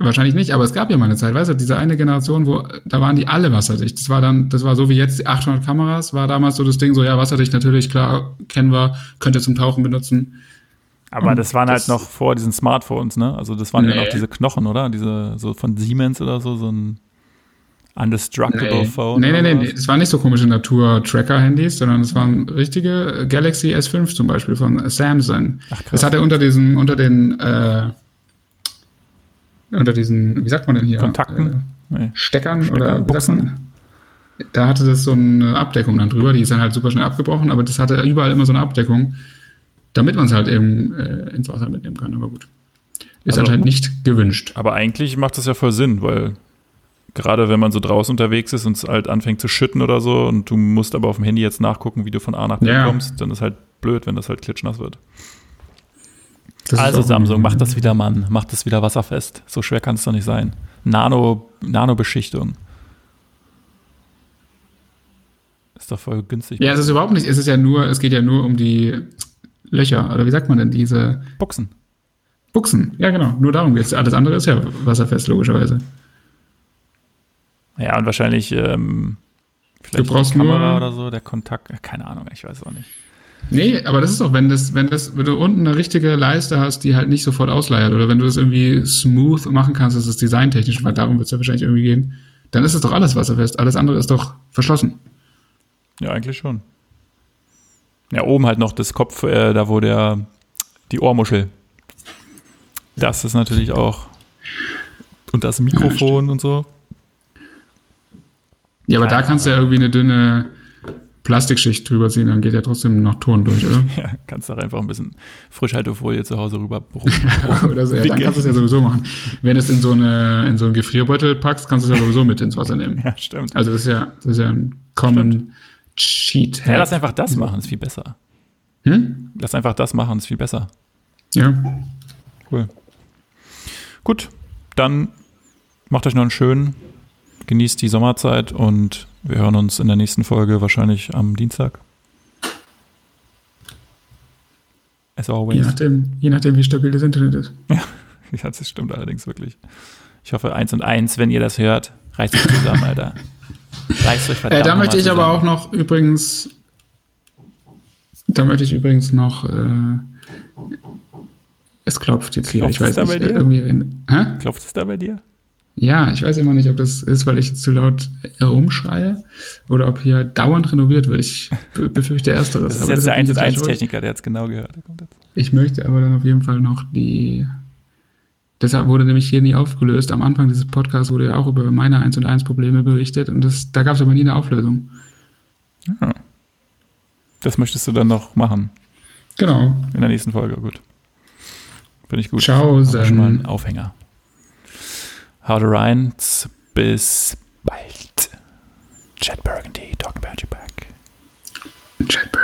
Wahrscheinlich nicht, aber es gab ja mal eine Zeit, weißt du, diese eine Generation, wo, da waren die alle wasserdicht. Das war dann, das war so wie jetzt die 800 Kameras, war damals so das Ding, so, ja, wasserdicht natürlich, klar, kennen wir, könnt ihr zum Tauchen benutzen. Aber Und das waren das- halt noch vor diesen Smartphones, ne? Also das waren ja Nee. noch diese Knochen, oder? Diese so von Siemens oder so, so ein Undestructible Nee, Phone. nee, nee, nee, nee. Es waren nicht so komische Natur-Tracker-Handys, sondern es waren richtige Galaxy S5 zum Beispiel von Samsung. Ach, krass. Das hatte unter diesen, unter den, äh, unter diesen, wie sagt man denn hier? Kontakten? Nee. Äh, Steckern Stecker, oder Buchsen? Da hatte das so eine Abdeckung dann drüber, die ist dann halt super schnell abgebrochen, aber das hatte überall immer so eine Abdeckung, damit man es halt eben äh, ins Wasser mitnehmen kann, aber gut. Ist Also- anscheinend nicht gewünscht. Aber eigentlich macht das ja voll Sinn, weil gerade wenn man so draußen unterwegs ist und es halt anfängt zu schütten oder so und du musst aber auf dem Handy jetzt nachgucken, wie du von A nach B Ja. kommst, dann ist halt blöd, wenn das halt klitschnass wird. Das also Samsung, mach das wieder, Mann. Mach das wieder wasserfest. So schwer kann es doch nicht sein. Nano, Nanobeschichtung. Ist doch voll günstig. Ja, es ist überhaupt nicht, es ist ja nur, es geht ja nur um die Löcher, oder wie sagt man denn, diese Buchsen. Buchsen. Ja, genau, nur darum geht's. Alles andere ist ja wasserfest, logischerweise. Ja, und wahrscheinlich ähm, vielleicht Du brauchst die Kamera nur- oder so, der Kontakt, äh, keine Ahnung, ich weiß auch nicht. Nee, aber das ist doch, wenn das, wenn das, wenn du unten eine richtige Leiste hast, die halt nicht sofort ausleiert, oder wenn du das irgendwie smooth machen kannst, das ist designtechnisch, weil darum wird es ja wahrscheinlich irgendwie gehen, dann ist es doch alles wasserfest. Alles andere ist doch verschlossen. Ja, eigentlich schon. Ja, oben halt noch das Kopf, äh, da wo der, die Ohrmuschel. Das ist natürlich auch. Und das Mikrofon und so. Ja, aber da kannst du ja irgendwie eine dünne Plastikschicht drüber ziehen, dann geht ja trotzdem noch Ton durch, oder? Ja, kannst doch einfach ein bisschen Frischhaltefolie zu Hause rüber. oder so. Ja, dann kannst du es ja sowieso machen. Wenn du es in so, eine, in so einen Gefrierbeutel packst, kannst du es ja sowieso mit ins Wasser nehmen. ja, stimmt. Also das ist ja, das ist ja ein Common Cheat. Ja, lass einfach das machen, ist viel besser. Hm? Lass einfach das machen, ist viel besser. Ja. Cool. Gut, dann macht euch noch einen schönen, genießt die Sommerzeit und wir hören uns in der nächsten Folge wahrscheinlich am Dienstag. As Je always. nachdem, je nachdem, wie stabil das Internet ist. Ja, das stimmt allerdings wirklich. Ich hoffe, eins und eins, wenn ihr das hört, reißt euch zusammen, Alter. Reißt euch verdammt Äh, da möchte ich aber auch noch übrigens, da möchte ich übrigens noch, äh, es klopft jetzt hier, Klopft ich weiß es da nicht, bei dir? irgendwie, hä? Klopft es da bei dir? Ja, ich weiß immer nicht, ob das ist, weil ich zu laut herumschreie oder ob hier dauernd renoviert wird. Ich be- befürchte Ersteres. Das ist aber jetzt der bin 1 ich und jetzt 1 schuld. Techniker, der hat es genau gehört. Der. Ich möchte aber dann auf jeden Fall noch die. Deshalb wurde nämlich hier nie aufgelöst. Am Anfang dieses Podcasts wurde ja auch über meine 1 und 1 Probleme berichtet und das, da gab es aber nie eine Auflösung. Das möchtest du dann noch machen Genau. in der nächsten Folge. Gut. Bin ich gut. Ciao, wir schon mal Sen. Aufhänger. Haut rein. Bis bald. Chad Burgundy, talking about you back. Chad Burgundy.